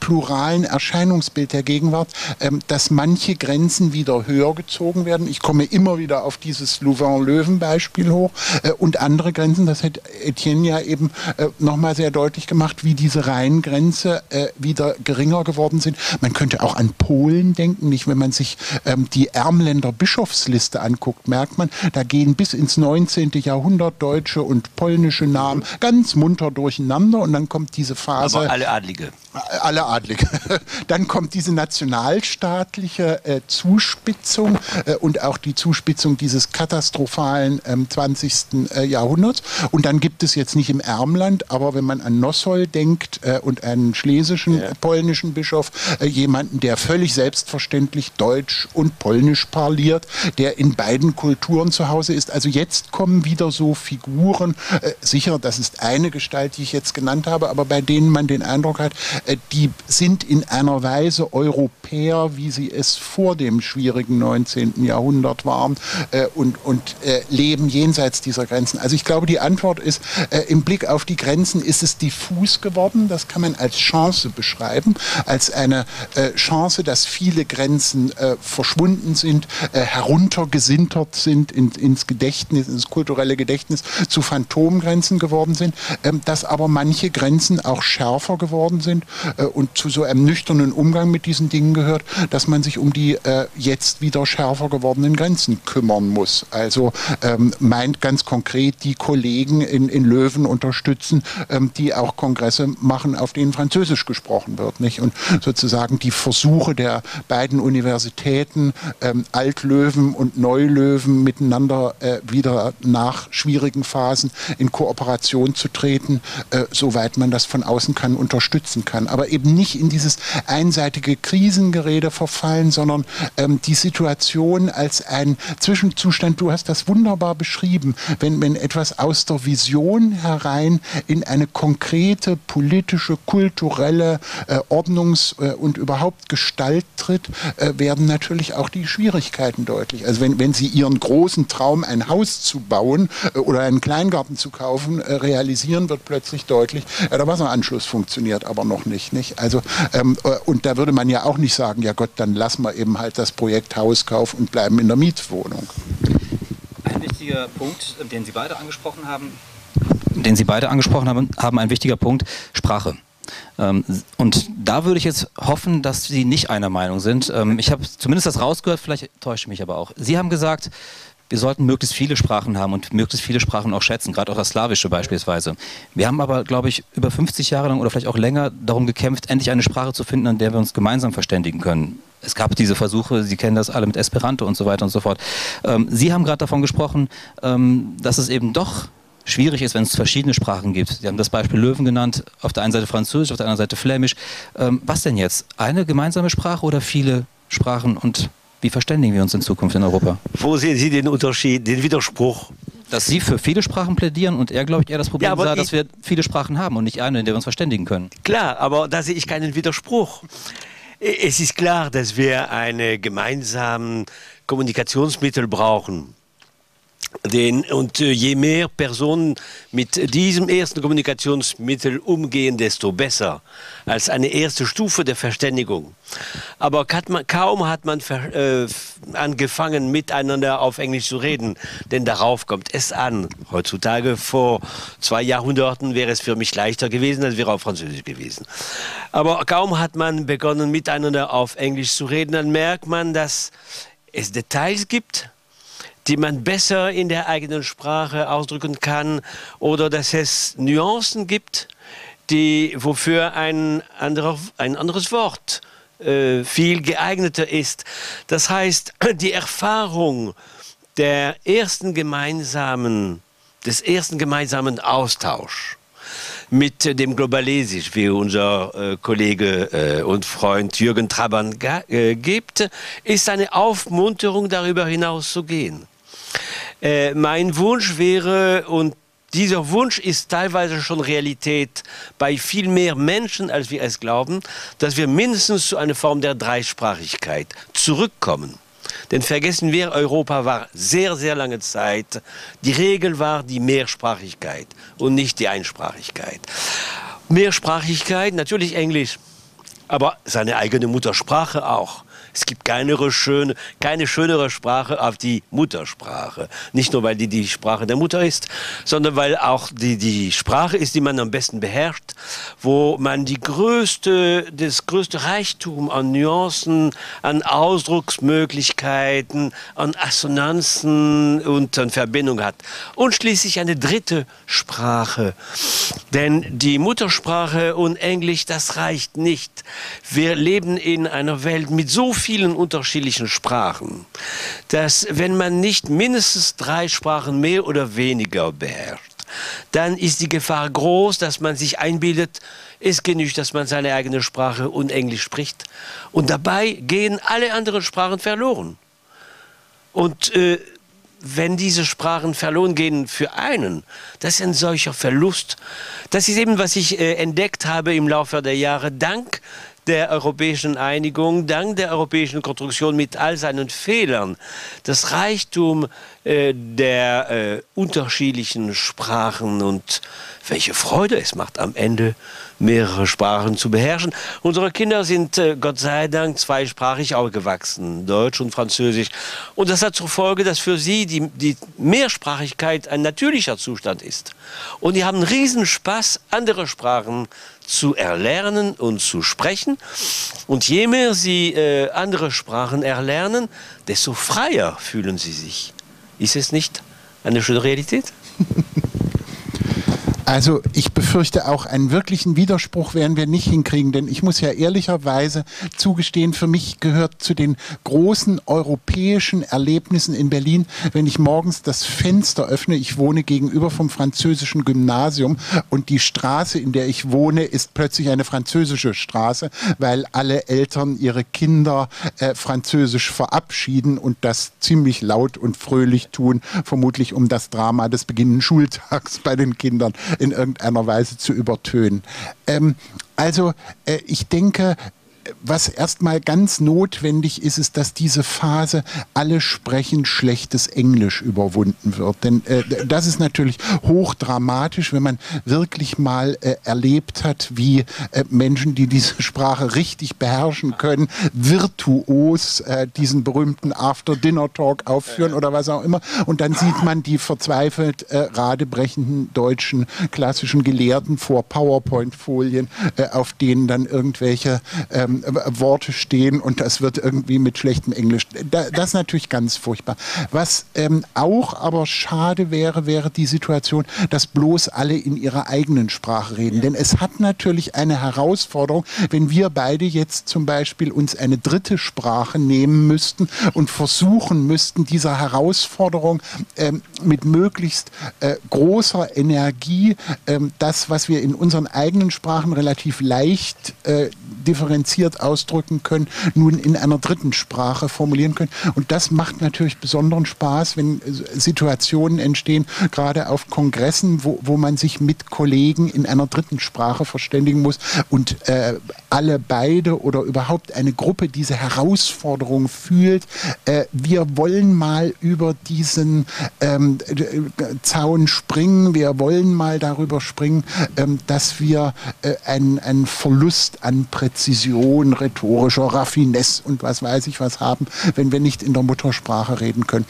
pluralen Erscheinungsbild der Gegenwart, ähm, dass manche Grenzen wieder höher gezogen werden. Ich komme immer wieder auf dieses Louvain-Löwen-Beispiel hoch und andere Grenzen, das hat Etienne ja eben äh, nochmal sehr deutlich gemacht, wie diese Rheingrenze äh, wieder geringer geworden sind. Man könnte auch an Polen denken, nicht wenn man sich ähm, die Ärmländer Bischofsliste anguckt, merkt man, da gehen bis ins 19. Jahrhundert deutsche und polnische Namen ganz munter durcheinander und dann kommt diese Phase. Aber alle Adlige. Alle Adlige. Dann kommt diese nationalstaatliche äh, Zuspitzung äh, und auch die Zuspitzung dieses katastrophalen ähm, 20. Äh, Jahrhunderts. Und dann gibt es jetzt nicht im Ärmland, aber wenn man an Nossol denkt äh, und einen schlesischen, ja. polnischen Bischof, äh, jemanden, der völlig selbstverständlich Deutsch und Polnisch parliert, der in beiden Kulturen zu Hause ist. Also jetzt kommen wieder so Figuren, äh, sicher, das ist eine Gestalt, die ich jetzt genannt habe, aber bei denen man den Eindruck hat, äh, die sind in einer Weise Europäer, wie sie es vor dem schwierigen 19. Jahrhundert waren äh, und, und äh, leben jenseits dieser Grenzen. Also ich glaube, die Antwort ist, im Blick auf die Grenzen ist es diffus geworden. Das kann man als Chance beschreiben, als eine Chance, dass viele Grenzen verschwunden sind, heruntergesintert sind in, ins Gedächtnis, ins kulturelle Gedächtnis, zu Phantomgrenzen geworden sind, ähm, dass aber manche Grenzen auch schärfer geworden sind äh, und zu so einem nüchternen Umgang mit diesen Dingen gehört, dass man sich um die äh, jetzt wieder schärfer gewordenen Grenzen kümmern muss. Also ähm, meint ganz konkret die Kollegen in, in Löwen unterstützen, ähm, die auch Kongresse machen, auf denen Französisch gesprochen wird. Nicht? Und sozusagen die Versuche der beiden Universitäten, ähm, Altlöwen und Neulöwen miteinander äh, wieder nach schwierigen Phasen in Kooperation zu treten, äh, soweit man das von außen kann, unterstützen kann aber eben nicht in dieses einseitige Krisengerede verfallen, sondern ähm, die Situation als ein Zwischenzustand, du hast das wunderbar beschrieben, wenn, wenn etwas aus der Vision herein in eine konkrete politische, kulturelle äh, Ordnungs- äh, und überhaupt Gestalt tritt, äh, werden natürlich auch die Schwierigkeiten deutlich. Also wenn, wenn Sie Ihren großen Traum, ein Haus zu bauen äh, oder einen Kleingarten zu kaufen, äh, realisieren, wird plötzlich deutlich, der Wasseranschluss funktioniert aber noch nicht. nicht? Also, ähm, äh, und da würde man ja auch nicht sagen, ja Gott, dann lassen wir eben halt das Projekt Hauskauf und bleiben in der Mietwohnung. Ein wichtiger Punkt, den Sie beide angesprochen haben, den Sie beide angesprochen haben, haben ein wichtiger Punkt, Sprache. Ähm, und da würde ich jetzt hoffen, dass Sie nicht einer Meinung sind. Ähm, ich habe zumindest das rausgehört, vielleicht täusche ich mich aber auch. Sie haben gesagt, wir sollten möglichst viele Sprachen haben und möglichst viele Sprachen auch schätzen, gerade auch das Slawische beispielsweise. Wir haben aber, glaube ich, über 50 Jahre lang oder vielleicht auch länger darum gekämpft, endlich eine Sprache zu finden, an der wir uns gemeinsam verständigen können. Es gab diese Versuche, Sie kennen das alle mit Esperanto und so weiter und so fort. Ähm, Sie haben gerade davon gesprochen, ähm, dass es eben doch schwierig ist, wenn es verschiedene Sprachen gibt. Sie haben das Beispiel Löwen genannt, auf der einen Seite Französisch, auf der anderen Seite Flämisch. Ähm, was denn jetzt? Eine gemeinsame Sprache oder viele Sprachen und wie verständigen wir uns in Zukunft in Europa? Wo sehen Sie den Unterschied, den Widerspruch? Dass Sie für viele Sprachen plädieren und er, glaube ich, eher das Problem ja, sah, dass wir viele Sprachen haben und nicht eine, in der wir uns verständigen können. Klar, aber da sehe ich keinen Widerspruch. Es ist klar, dass wir eine gemeinsame Kommunikationsmittel brauchen. Den, und äh, je mehr Personen mit diesem ersten Kommunikationsmittel umgehen, desto besser. Als eine erste Stufe der Verständigung. Aber hat man, kaum hat man äh, angefangen, miteinander auf Englisch zu reden, denn darauf kommt es an. Heutzutage, vor zwei Jahrhunderten, wäre es für mich leichter gewesen, als wäre auf Französisch gewesen. Aber kaum hat man begonnen, miteinander auf Englisch zu reden, dann merkt man, dass es Details gibt, die man besser in der eigenen Sprache ausdrücken kann oder dass es Nuancen gibt, die, wofür ein, anderer, ein anderes Wort äh, viel geeigneter ist. Das heißt, die Erfahrung der ersten gemeinsamen, des ersten gemeinsamen Austausch mit dem Globalesisch, wie unser äh, Kollege äh, und Freund Jürgen Trabant äh, gibt, ist eine Aufmunterung, darüber hinaus zu gehen. Äh, mein Wunsch wäre, und dieser Wunsch ist teilweise schon Realität bei viel mehr Menschen, als wir es glauben, dass wir mindestens zu einer Form der Dreisprachigkeit zurückkommen. Denn vergessen wir, Europa war sehr, sehr lange Zeit, die Regel war die Mehrsprachigkeit und nicht die Einsprachigkeit. Mehrsprachigkeit, natürlich Englisch, aber seine eigene Muttersprache auch. Es gibt keine, schöne, keine schönere Sprache auf die Muttersprache. Nicht nur, weil die die Sprache der Mutter ist, sondern weil auch die, die Sprache ist, die man am besten beherrscht, wo man die größte, das größte Reichtum an Nuancen, an Ausdrucksmöglichkeiten, an Assonanzen und an Verbindung hat. Und schließlich eine dritte Sprache. Denn die Muttersprache und Englisch, das reicht nicht. Wir leben in einer Welt mit so vielen unterschiedlichen Sprachen, dass wenn man nicht mindestens drei Sprachen mehr oder weniger beherrscht, dann ist die Gefahr groß, dass man sich einbildet, es genügt, dass man seine eigene Sprache und Englisch spricht. Und dabei gehen alle anderen Sprachen verloren. Und äh, wenn diese Sprachen verloren gehen für einen, das ist ein solcher Verlust. Das ist eben, was ich äh, entdeckt habe im Laufe der Jahre, dank der europäischen Einigung, dank der europäischen Konstruktion mit all seinen Fehlern, das Reichtum äh, der äh, unterschiedlichen Sprachen und welche Freude es macht am Ende mehrere Sprachen zu beherrschen. Unsere Kinder sind äh, Gott sei Dank zweisprachig aufgewachsen, Deutsch und Französisch. Und das hat zur Folge, dass für sie die, die Mehrsprachigkeit ein natürlicher Zustand ist. Und die haben riesen Spaß, andere Sprachen zu erlernen und zu sprechen. Und je mehr sie äh, andere Sprachen erlernen, desto freier fühlen sie sich. Ist es nicht eine schöne Realität? Also ich befürchte auch einen wirklichen Widerspruch werden wir nicht hinkriegen, denn ich muss ja ehrlicherweise zugestehen, für mich gehört zu den großen europäischen Erlebnissen in Berlin, wenn ich morgens das Fenster öffne, ich wohne gegenüber vom französischen Gymnasium und die Straße, in der ich wohne, ist plötzlich eine französische Straße, weil alle Eltern ihre Kinder äh, französisch verabschieden und das ziemlich laut und fröhlich tun, vermutlich um das Drama des beginnenden Schultags bei den Kindern in irgendeiner Weise zu übertönen. Ähm, also äh, ich denke, was erstmal ganz notwendig ist, ist, dass diese Phase alle sprechen schlechtes Englisch überwunden wird. Denn äh, das ist natürlich hochdramatisch, wenn man wirklich mal äh, erlebt hat, wie äh, Menschen, die diese Sprache richtig beherrschen können, virtuos äh, diesen berühmten After-Dinner-Talk aufführen oder was auch immer. Und dann sieht man die verzweifelt äh, radebrechenden deutschen klassischen Gelehrten vor PowerPoint-Folien, äh, auf denen dann irgendwelche ähm, ähm, Worte stehen und das wird irgendwie mit schlechtem Englisch. Da, das ist natürlich ganz furchtbar. Was ähm, auch aber schade wäre, wäre die Situation, dass bloß alle in ihrer eigenen Sprache reden. Denn es hat natürlich eine Herausforderung, wenn wir beide jetzt zum Beispiel uns eine dritte Sprache nehmen müssten und versuchen müssten, dieser Herausforderung ähm, mit möglichst äh, großer Energie ähm, das, was wir in unseren eigenen Sprachen relativ leicht äh, differenzieren, differenziert ausdrücken können, nun in einer dritten Sprache formulieren können. Und das macht natürlich besonderen Spaß, wenn Situationen entstehen, gerade auf Kongressen, wo, wo man sich mit Kollegen in einer dritten Sprache verständigen muss und äh, alle beide oder überhaupt eine Gruppe diese Herausforderung fühlt. Äh, wir wollen mal über diesen ähm, Zaun springen, wir wollen mal darüber springen, ähm, dass wir äh, einen, einen Verlust an Präzision hohen rhetorischer Raffinesse und was weiß ich was haben, wenn wir nicht in der Muttersprache reden können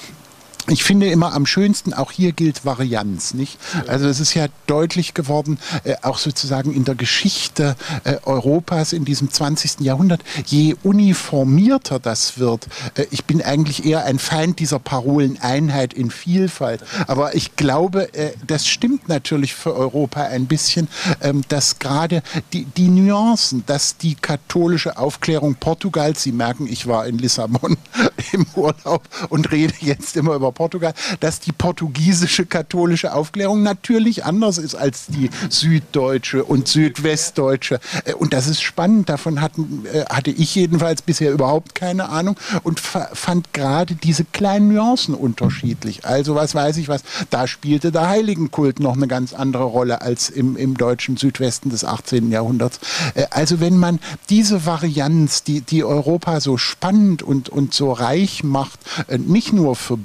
ich finde immer am schönsten, auch hier gilt Varianz, nicht? Also es ist ja deutlich geworden, äh, auch sozusagen in der Geschichte äh, Europas in diesem 20. Jahrhundert, je uniformierter das wird, äh, ich bin eigentlich eher ein Feind dieser Parolen Einheit in Vielfalt, aber ich glaube, äh, das stimmt natürlich für Europa ein bisschen, ähm, dass gerade die, die Nuancen, dass die katholische Aufklärung Portugals, Sie merken, ich war in Lissabon im Urlaub und rede jetzt immer über Portugal, dass die portugiesische katholische Aufklärung natürlich anders ist als die süddeutsche und südwestdeutsche. Äh, und das ist spannend. Davon hatten, äh, hatte ich jedenfalls bisher überhaupt keine Ahnung und fand gerade diese kleinen Nuancen unterschiedlich. Also was weiß ich was, da spielte der Heiligenkult noch eine ganz andere Rolle als im, im deutschen Südwesten des 18. Jahrhunderts. Äh, also wenn man diese Varianz, die, die Europa so spannend und, und so reich macht, nicht nur für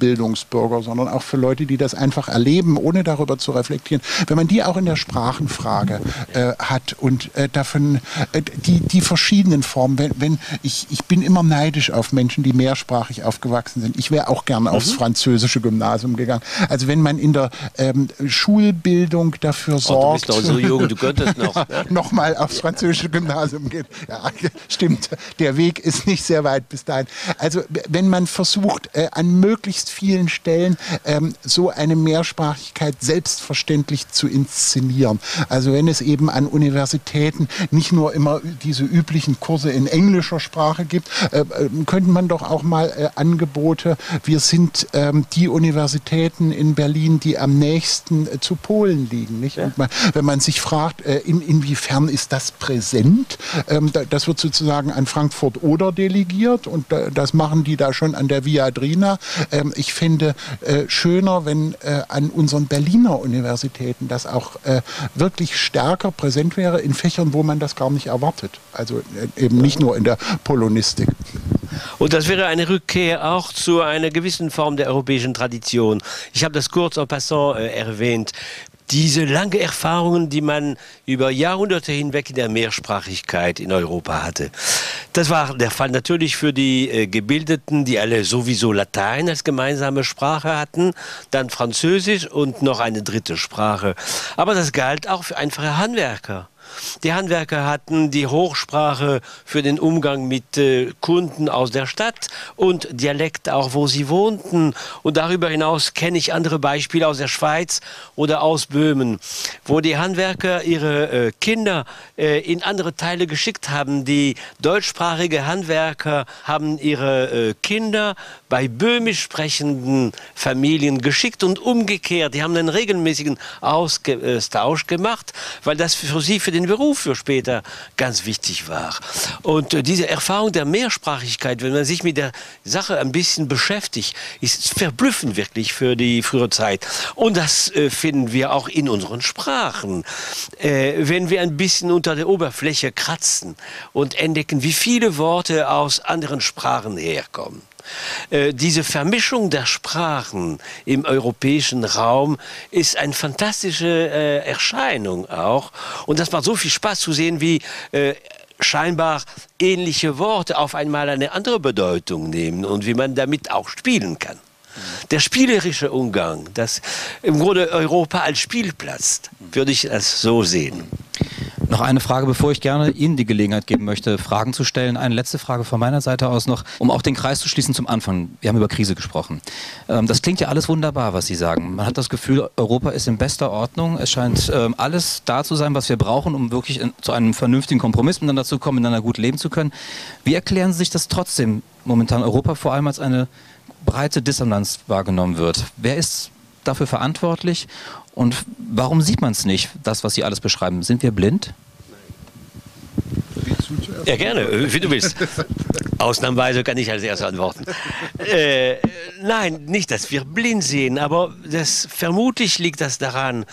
Bildungsbürger, sondern auch für Leute, die das einfach erleben, ohne darüber zu reflektieren, wenn man die auch in der Sprachenfrage äh, hat und äh, davon äh, die, die verschiedenen Formen, wenn, wenn ich, ich bin immer neidisch auf Menschen, die mehrsprachig aufgewachsen sind. Ich wäre auch gerne mhm. aufs französische Gymnasium gegangen. Also wenn man in der ähm, Schulbildung dafür sorgt, oh, du bist doch so jung, du könntest noch. Ne? nochmal aufs französische Gymnasium geht. Ja, stimmt. Der Weg ist nicht sehr weit bis dahin. Also wenn man versucht, äh, an möglichst vielen Stellen ähm, so eine Mehrsprachigkeit selbstverständlich zu inszenieren. Also wenn es eben an Universitäten nicht nur immer diese üblichen Kurse in englischer Sprache gibt, äh, äh könnte man doch auch mal äh, Angebote, wir sind ähm, die Universitäten in Berlin, die am nächsten äh, zu Polen liegen. Nicht? Ja. Man, wenn man sich fragt, äh, in, inwiefern ist das präsent, ähm, da, das wird sozusagen an Frankfurt oder delegiert und das machen die da schon an der Viadrina. Ähm, ich finde äh, schöner, wenn äh, an unseren Berliner Universitäten das auch äh, wirklich stärker präsent wäre in Fächern, wo man das gar nicht erwartet. Also äh, eben nicht nur in der Polonistik. Und das wäre eine Rückkehr auch zu einer gewissen Form der europäischen Tradition. Ich habe das kurz en passant äh, erwähnt diese lange Erfahrungen, die man über Jahrhunderte hinweg in der Mehrsprachigkeit in Europa hatte. Das war der Fall natürlich für die äh, Gebildeten, die alle sowieso Latein als gemeinsame Sprache hatten, dann Französisch und noch eine dritte Sprache. Aber das galt auch für einfache Handwerker. Die Handwerker hatten die Hochsprache für den Umgang mit äh, Kunden aus der Stadt und Dialekt auch, wo sie wohnten. Und darüber hinaus kenne ich andere Beispiele aus der Schweiz oder aus Böhmen, wo die Handwerker ihre äh, Kinder äh, in andere Teile geschickt haben. Die deutschsprachige Handwerker haben ihre äh, Kinder bei böhmisch sprechenden Familien geschickt und umgekehrt. Die haben einen regelmäßigen Austausch gemacht, weil das für sie für den Beruf für später ganz wichtig war. Und äh, diese Erfahrung der Mehrsprachigkeit, wenn man sich mit der Sache ein bisschen beschäftigt, ist verblüffend wirklich für die frühere Zeit. Und das äh, finden wir auch in unseren Sprachen. Äh, wenn wir ein bisschen unter der Oberfläche kratzen und entdecken, wie viele Worte aus anderen Sprachen herkommen. Äh, diese Vermischung der Sprachen im europäischen Raum ist eine fantastische äh, Erscheinung auch. Und das macht so viel Spaß zu sehen, wie äh, scheinbar ähnliche Worte auf einmal eine andere Bedeutung nehmen und wie man damit auch spielen kann. Der spielerische Umgang, das im Grunde Europa als Spielplatz, würde ich das so sehen. Noch eine Frage, bevor ich gerne Ihnen die Gelegenheit geben möchte, Fragen zu stellen. Eine letzte Frage von meiner Seite aus noch, um auch den Kreis zu schließen zum Anfang. Wir haben über Krise gesprochen. Ähm, das klingt ja alles wunderbar, was Sie sagen. Man hat das Gefühl, Europa ist in bester Ordnung. Es scheint ähm, alles da zu sein, was wir brauchen, um wirklich zu einem vernünftigen Kompromiss miteinander zu kommen, miteinander gut leben zu können. Wie erklären Sie sich das trotzdem momentan Europa vor allem als eine breite Dissonanz wahrgenommen wird? Wer ist dafür verantwortlich und warum sieht man es nicht, das, was Sie alles beschreiben? Sind wir blind? Ja, gerne, wie du willst. Ausnahmsweise kann ich als erstes antworten. Äh, nein, nicht, dass wir blind sehen, aber das, vermutlich liegt das daran,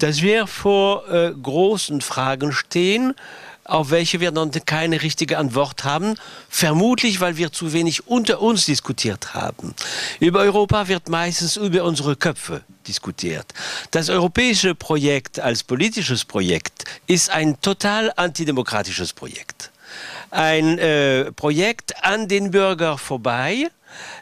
dass wir vor äh, großen Fragen stehen, auf welche wir noch keine richtige Antwort haben. Vermutlich, weil wir zu wenig unter uns diskutiert haben. Über Europa wird meistens über unsere Köpfe diskutiert. Das europäische Projekt als politisches Projekt ist ein total antidemokratisches Projekt. Ein äh, Projekt an den Bürger vorbei,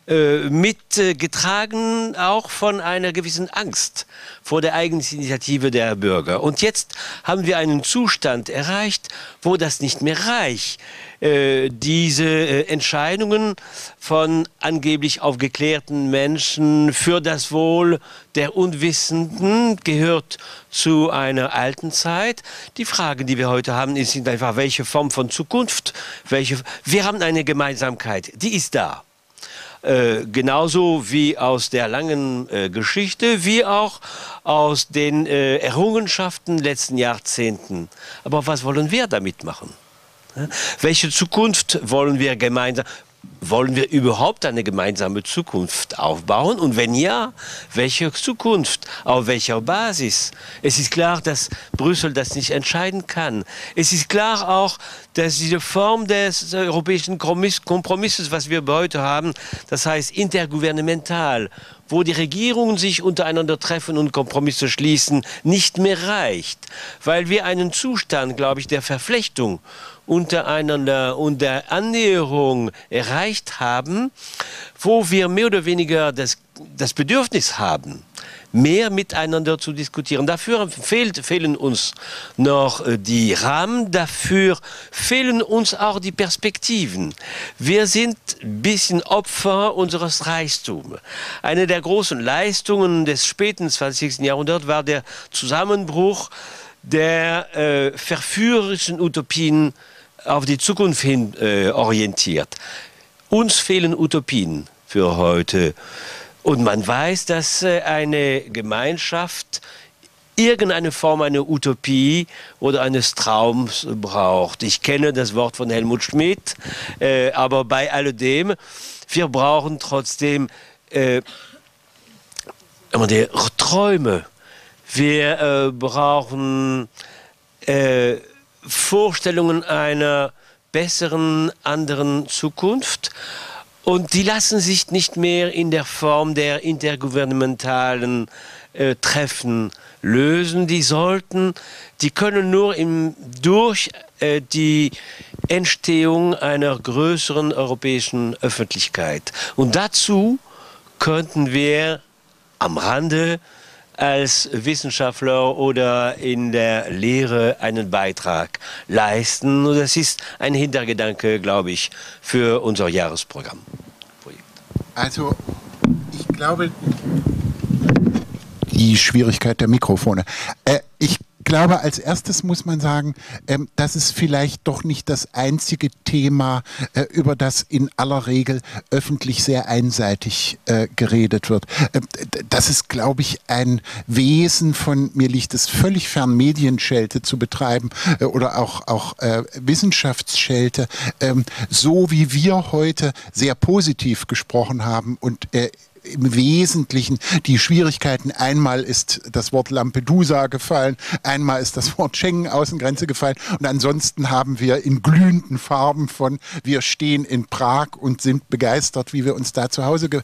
äh, mit äh, getragen auch von einer gewissen Angst vor der Eigeninitiative der Bürger. Und jetzt haben wir einen Zustand erreicht, wo das nicht mehr reicht. Äh, diese äh, Entscheidungen von angeblich aufgeklärten Menschen für das Wohl der Unwissenden gehört zu einer alten Zeit. Die Frage, die wir heute haben, ist einfach, welche Form von Zukunft, welche, wir haben eine Gemeinsamkeit, die ist da. Äh, genauso wie aus der langen äh, Geschichte, wie auch aus den äh, Errungenschaften letzten Jahrzehnten. Aber was wollen wir damit machen? Welche Zukunft wollen wir gemeinsam? Wollen wir überhaupt eine gemeinsame Zukunft aufbauen? Und wenn ja, welche Zukunft? Auf welcher Basis? Es ist klar, dass Brüssel das nicht entscheiden kann. Es ist klar auch, dass diese Form des europäischen Kompromisses, was wir heute haben, das heißt intergouvernemental, wo die Regierungen sich untereinander treffen und Kompromisse schließen, nicht mehr reicht, weil wir einen Zustand, glaube ich, der Verflechtung untereinander und der Annäherung erreicht haben, wo wir mehr oder weniger das, das Bedürfnis haben, mehr miteinander zu diskutieren. Dafür fehlt, fehlen uns noch äh, die Rahmen, dafür fehlen uns auch die Perspektiven. Wir sind ein bisschen Opfer unseres Reichtums. Eine der großen Leistungen des späten 20. Jahrhunderts war der Zusammenbruch der äh, verführerischen Utopien auf die Zukunft hin äh, orientiert. Uns fehlen Utopien für heute. Und man weiß, dass äh, eine Gemeinschaft irgendeine Form einer Utopie oder eines Traums braucht. Ich kenne das Wort von Helmut Schmidt, äh, aber bei alledem, wir brauchen trotzdem äh, Träume. Wir äh, brauchen äh, Vorstellungen einer besseren, anderen Zukunft. Und die lassen sich nicht mehr in der Form der intergouvernementalen äh, Treffen lösen. Die sollten, die können nur im, durch äh, die Entstehung einer größeren europäischen Öffentlichkeit. Und dazu könnten wir am Rande als Wissenschaftler oder in der Lehre einen Beitrag leisten. Und das ist ein Hintergedanke, glaube ich, für unser Jahresprogramm. Also, ich glaube, die Schwierigkeit der Mikrofone. Äh, ich glaube, als erstes muss man sagen, ähm, das ist vielleicht doch nicht das einzige Thema, äh, über das in aller Regel öffentlich sehr einseitig äh, geredet wird. Äh, das ist, glaube ich, ein Wesen von, mir liegt es völlig fern, Medienschelte zu betreiben äh, oder auch, auch äh, Wissenschaftsschelte. Ähm, so wie wir heute sehr positiv gesprochen haben und äh, im Wesentlichen die Schwierigkeiten. Einmal ist das Wort Lampedusa gefallen, einmal ist das Wort Schengen-Außengrenze gefallen und ansonsten haben wir in glühenden Farben von wir stehen in Prag und sind begeistert, wie wir uns da zu Hause ge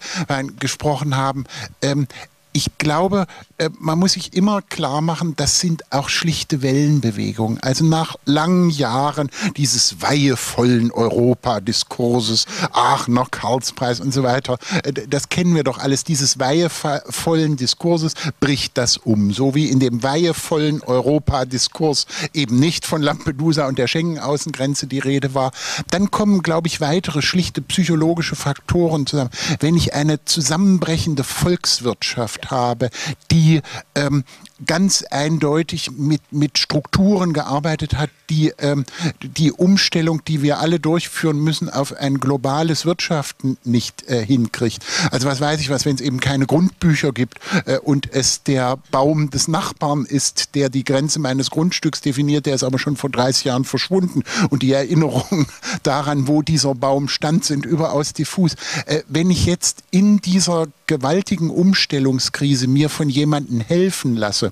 gesprochen haben. Ähm, ich glaube, äh, man muss sich immer klar machen, das sind auch schlichte Wellenbewegungen. Also nach langen Jahren dieses weihevollen Europa-Diskurses, Aachener Karlspreis und so weiter, äh, das kennen wir doch alles. Dieses weihevollen Diskurses bricht das um. So wie in dem weihevollen Europa-Diskurs eben nicht von Lampedusa und der Schengen-Außengrenze die Rede war. Dann kommen, glaube ich, weitere schlichte psychologische Faktoren zusammen. Wenn ich eine zusammenbrechende Volkswirtschaft habe, die ähm, ganz eindeutig mit, mit Strukturen gearbeitet hat, die ähm, die Umstellung, die wir alle durchführen müssen, auf ein globales Wirtschaften nicht äh, hinkriegt. Also was weiß ich was, wenn es eben keine Grundbücher gibt äh, und es der Baum des Nachbarn ist, der die Grenze meines Grundstücks definiert, der ist aber schon vor 30 Jahren verschwunden und die Erinnerungen daran, wo dieser Baum stand, sind überaus diffus. Äh, wenn ich jetzt in dieser gewaltigen Umstellungskrise mir von jemandem helfen lasse,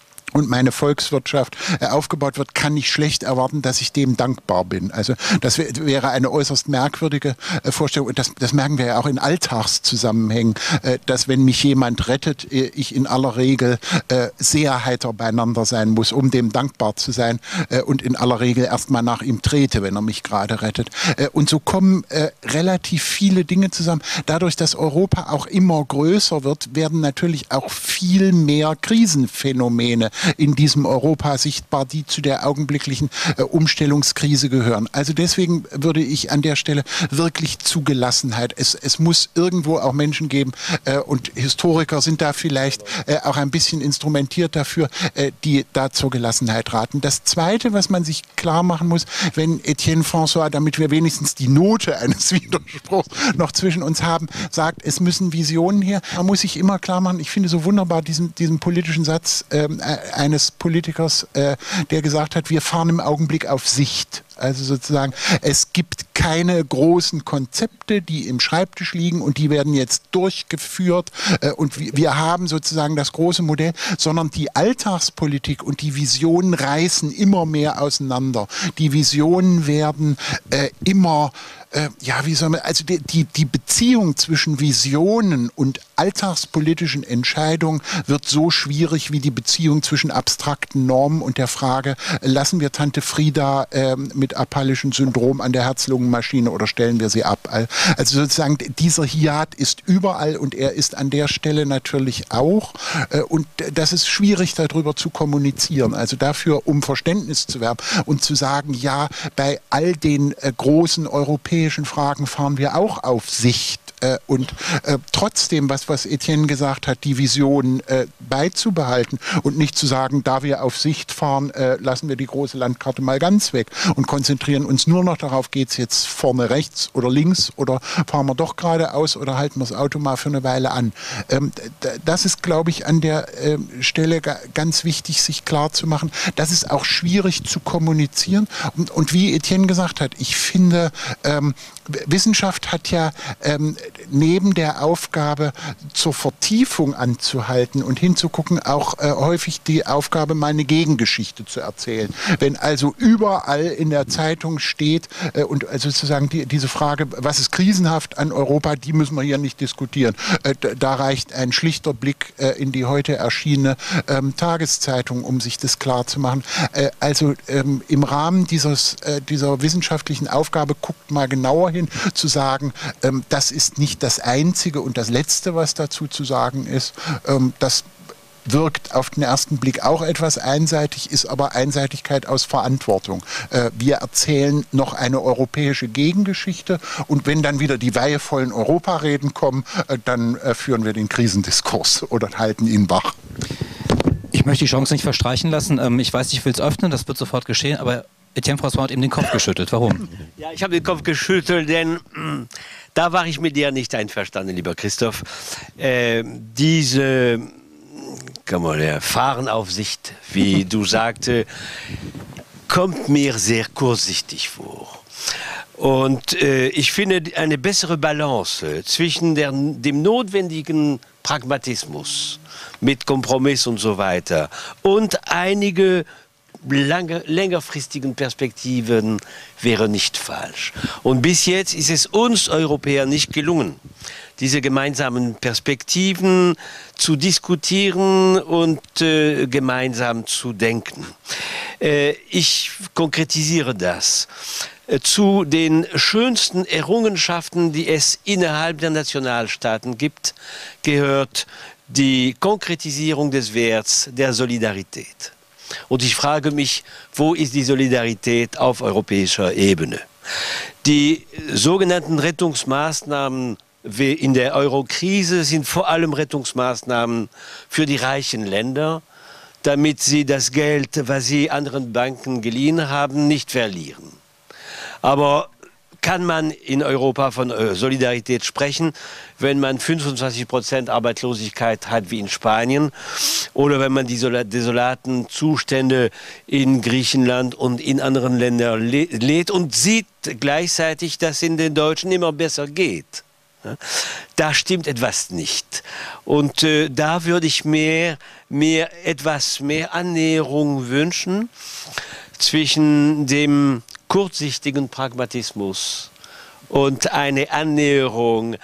und meine Volkswirtschaft äh, aufgebaut wird, kann ich schlecht erwarten, dass ich dem dankbar bin. Also das wäre eine äußerst merkwürdige äh, Vorstellung. Und das, das merken wir ja auch in Alltagszusammenhängen, äh, dass wenn mich jemand rettet, ich in aller Regel sehr heiter beieinander sein muss, um dem dankbar zu sein und in aller Regel erstmal nach ihm trete, wenn er mich gerade rettet. Und so kommen relativ viele Dinge zusammen. Dadurch, dass Europa auch immer größer wird, werden natürlich auch viel mehr Krisenphänomene in diesem Europa sichtbar, die zu der augenblicklichen äh, Umstellungskrise gehören. Also deswegen würde ich an der Stelle wirklich zu Gelassenheit. Es, es muss irgendwo auch Menschen geben äh, und Historiker sind da vielleicht äh, auch ein bisschen instrumentiert dafür, äh, die da zur Gelassenheit raten. Das Zweite, was man sich klar machen muss, wenn Etienne François, damit wir wenigstens die Note eines Widerspruchs noch zwischen uns haben, sagt, es müssen Visionen her, man muss sich immer klar machen, ich finde so wunderbar diesen, diesen politischen Satz äh, eines Politikers, äh, der gesagt hat, wir fahren im Augenblick auf Sicht. Also sozusagen, es gibt keine großen Konzepte, die im Schreibtisch liegen und die werden jetzt durchgeführt äh, und wir haben sozusagen das große Modell, sondern die Alltagspolitik und die Visionen reißen immer mehr auseinander. Die Visionen werden äh, immer äh, ja, wie soll man, also die, die, die Beziehung zwischen Visionen und alltagspolitischen Entscheidungen wird so schwierig wie die Beziehung zwischen abstrakten Normen und der Frage, lassen wir Tante Frieda äh, mit apallischem Syndrom an der Herz-Lungen-Maschine oder stellen wir sie ab? Also sozusagen, dieser Hiat ist überall und er ist an der Stelle natürlich auch. Äh, und das ist schwierig, darüber zu kommunizieren. Also dafür, um Verständnis zu werben und zu sagen, ja, bei all den äh, großen europäischen Fragen fahren wir auch auf Sicht. Äh, und äh, trotzdem, was, was Etienne gesagt hat, die Vision äh, beizubehalten und nicht zu sagen, da wir auf Sicht fahren, äh, lassen wir die große Landkarte mal ganz weg und konzentrieren uns nur noch darauf, geht es jetzt vorne rechts oder links oder fahren wir doch geradeaus oder halten wir das Auto mal für eine Weile an. Ähm, das ist, glaube ich, an der ähm, Stelle ganz wichtig, sich klar zu machen. Das ist auch schwierig zu kommunizieren. Und, und wie Etienne gesagt hat, ich finde, ähm, Wissenschaft hat ja ähm, neben der Aufgabe zur Vertiefung anzuhalten und hinzugucken, auch äh, häufig die Aufgabe, mal eine Gegengeschichte zu erzählen. Wenn also überall in der Zeitung steht äh, und also sozusagen die, diese Frage, was ist krisenhaft an Europa, die müssen wir hier nicht diskutieren. Äh, da reicht ein schlichter Blick äh, in die heute erschienene ähm, Tageszeitung, um sich das klar zu machen. Äh, also ähm, im Rahmen dieses, dieser wissenschaftlichen Aufgabe guckt mal genauer hin, zu sagen, ähm, das ist nicht das Einzige und das Letzte, was dazu zu sagen ist. Ähm, das wirkt auf den ersten Blick auch etwas einseitig, ist aber Einseitigkeit aus Verantwortung. Äh, wir erzählen noch eine europäische Gegengeschichte und wenn dann wieder die weihevollen Europareden kommen, äh, dann äh, führen wir den Krisendiskurs oder halten ihn wach. Ich möchte die Chance nicht verstreichen lassen. Ähm, ich weiß, ich will es öffnen, das wird sofort geschehen, aber Etienne François hat eben den Kopf geschüttelt. Warum? Ja, ich habe den Kopf geschüttelt, denn da war ich mit dir nicht einverstanden, lieber Christoph. Äh, diese kann man, ja, Fahrenaufsicht, wie du sagte, kommt mir sehr kurzsichtig vor. Und äh, ich finde eine bessere Balance zwischen der, dem notwendigen Pragmatismus mit Kompromiss und so weiter und einige lange, längerfristigen Perspektiven wäre nicht falsch. Und bis jetzt ist es uns Europäern nicht gelungen, diese gemeinsamen Perspektiven zu diskutieren und äh, gemeinsam zu denken. Äh, ich konkretisiere das. Äh, zu den schönsten Errungenschaften, die es innerhalb der Nationalstaaten gibt, gehört die Konkretisierung des Werts der Solidarität. Und ich frage mich, wo ist die Solidarität auf europäischer Ebene? Die sogenannten Rettungsmaßnahmen in der Eurokrise sind vor allem Rettungsmaßnahmen für die reichen Länder, damit sie das Geld, was sie anderen Banken geliehen haben, nicht verlieren. Aber kann man in Europa von äh, Solidarität sprechen, wenn man 25 Prozent Arbeitslosigkeit hat wie in Spanien oder wenn man die desolaten Zustände in Griechenland und in anderen Ländern lädt und sieht gleichzeitig, dass es in den Deutschen immer besser geht. Da stimmt etwas nicht. Und äh, da würde ich mir, mir etwas mehr Annäherung wünschen zwischen dem kurzsichtigen Pragmatismus und eine Annäherung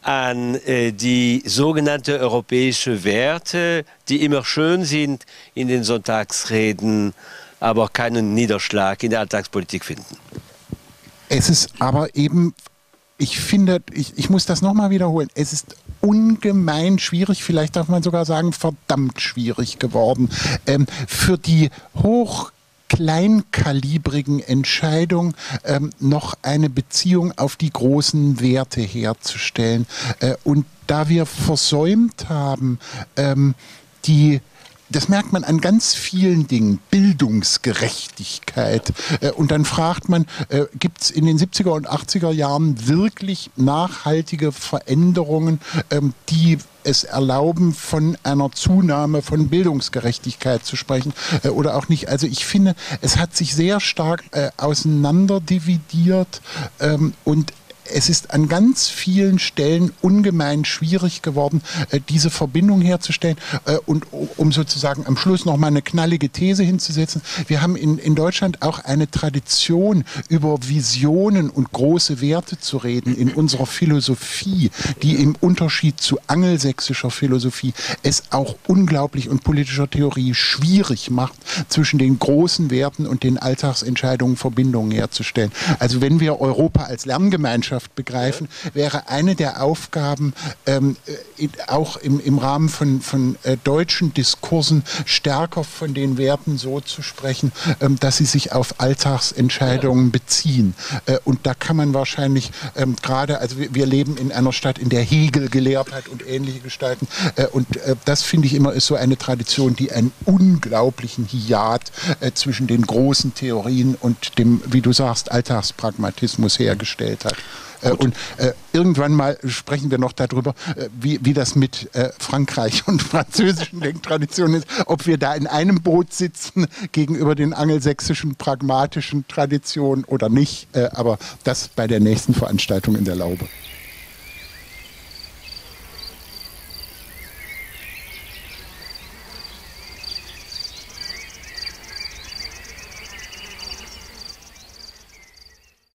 an äh, die sogenannte europäische Werte, die immer schön sind in den Sonntagsreden, aber keinen Niederschlag in der Alltagspolitik finden. Es ist aber eben ich finde, ich, ich muss das nochmal wiederholen, es ist ungemein schwierig, vielleicht darf man sogar sagen, verdammt schwierig geworden. Ähm, für die hoch kleinkalibrigen Entscheidung ähm, noch eine Beziehung auf die großen Werte herzustellen. Äh, und da wir versäumt haben, ähm, die das merkt man an ganz vielen Dingen. Bildungsgerechtigkeit. Äh, und dann fragt man, äh, gibt es in den 70er und 80er Jahren wirklich nachhaltige Veränderungen, ähm, die es erlauben, von einer Zunahme von Bildungsgerechtigkeit zu sprechen äh, oder auch nicht. Also ich finde, es hat sich sehr stark auseinanderdividiert ähm, und es ist an ganz vielen Stellen ungemein schwierig geworden, äh, diese Verbindung herzustellen. Äh, und um sozusagen am Schluss noch mal eine knallige These hinzusetzen, wir haben in, in Deutschland auch eine Tradition, über Visionen und große Werte zu reden in unserer Philosophie, die im Unterschied zu angelsächsischer Philosophie es auch unglaublich und politischer Theorie schwierig macht, zwischen den großen Werten und den Alltagsentscheidungen Verbindungen herzustellen. Also wenn wir Europa als Lerngemeinschaft Gesellschaft begreifen, wäre eine der Aufgaben, ähm, äh, auch im, im Rahmen von, von äh, deutschen Diskursen stärker von den Werten so zu sprechen, ähm, dass sie sich auf Alltagsentscheidungen beziehen. Äh, und da kann man wahrscheinlich ähm, gerade, also wir, wir, leben in einer Stadt, in der Hegel gelehrt hat und ähnliche Gestalten. Äh, und äh, das finde ich immer ist so eine Tradition, die einen unglaublichen Hiat äh, zwischen den großen Theorien und dem, wie du sagst, Alltagspragmatismus hergestellt hat. Äh, und äh, irgendwann mal sprechen wir noch darüber, äh, wie, wie das mit Frankreich und französischen Denktraditionen ist, ob wir da in einem Boot sitzen gegenüber den angelsächsischen pragmatischen Traditionen oder nicht. Aber das bei der nächsten Veranstaltung in der Laube.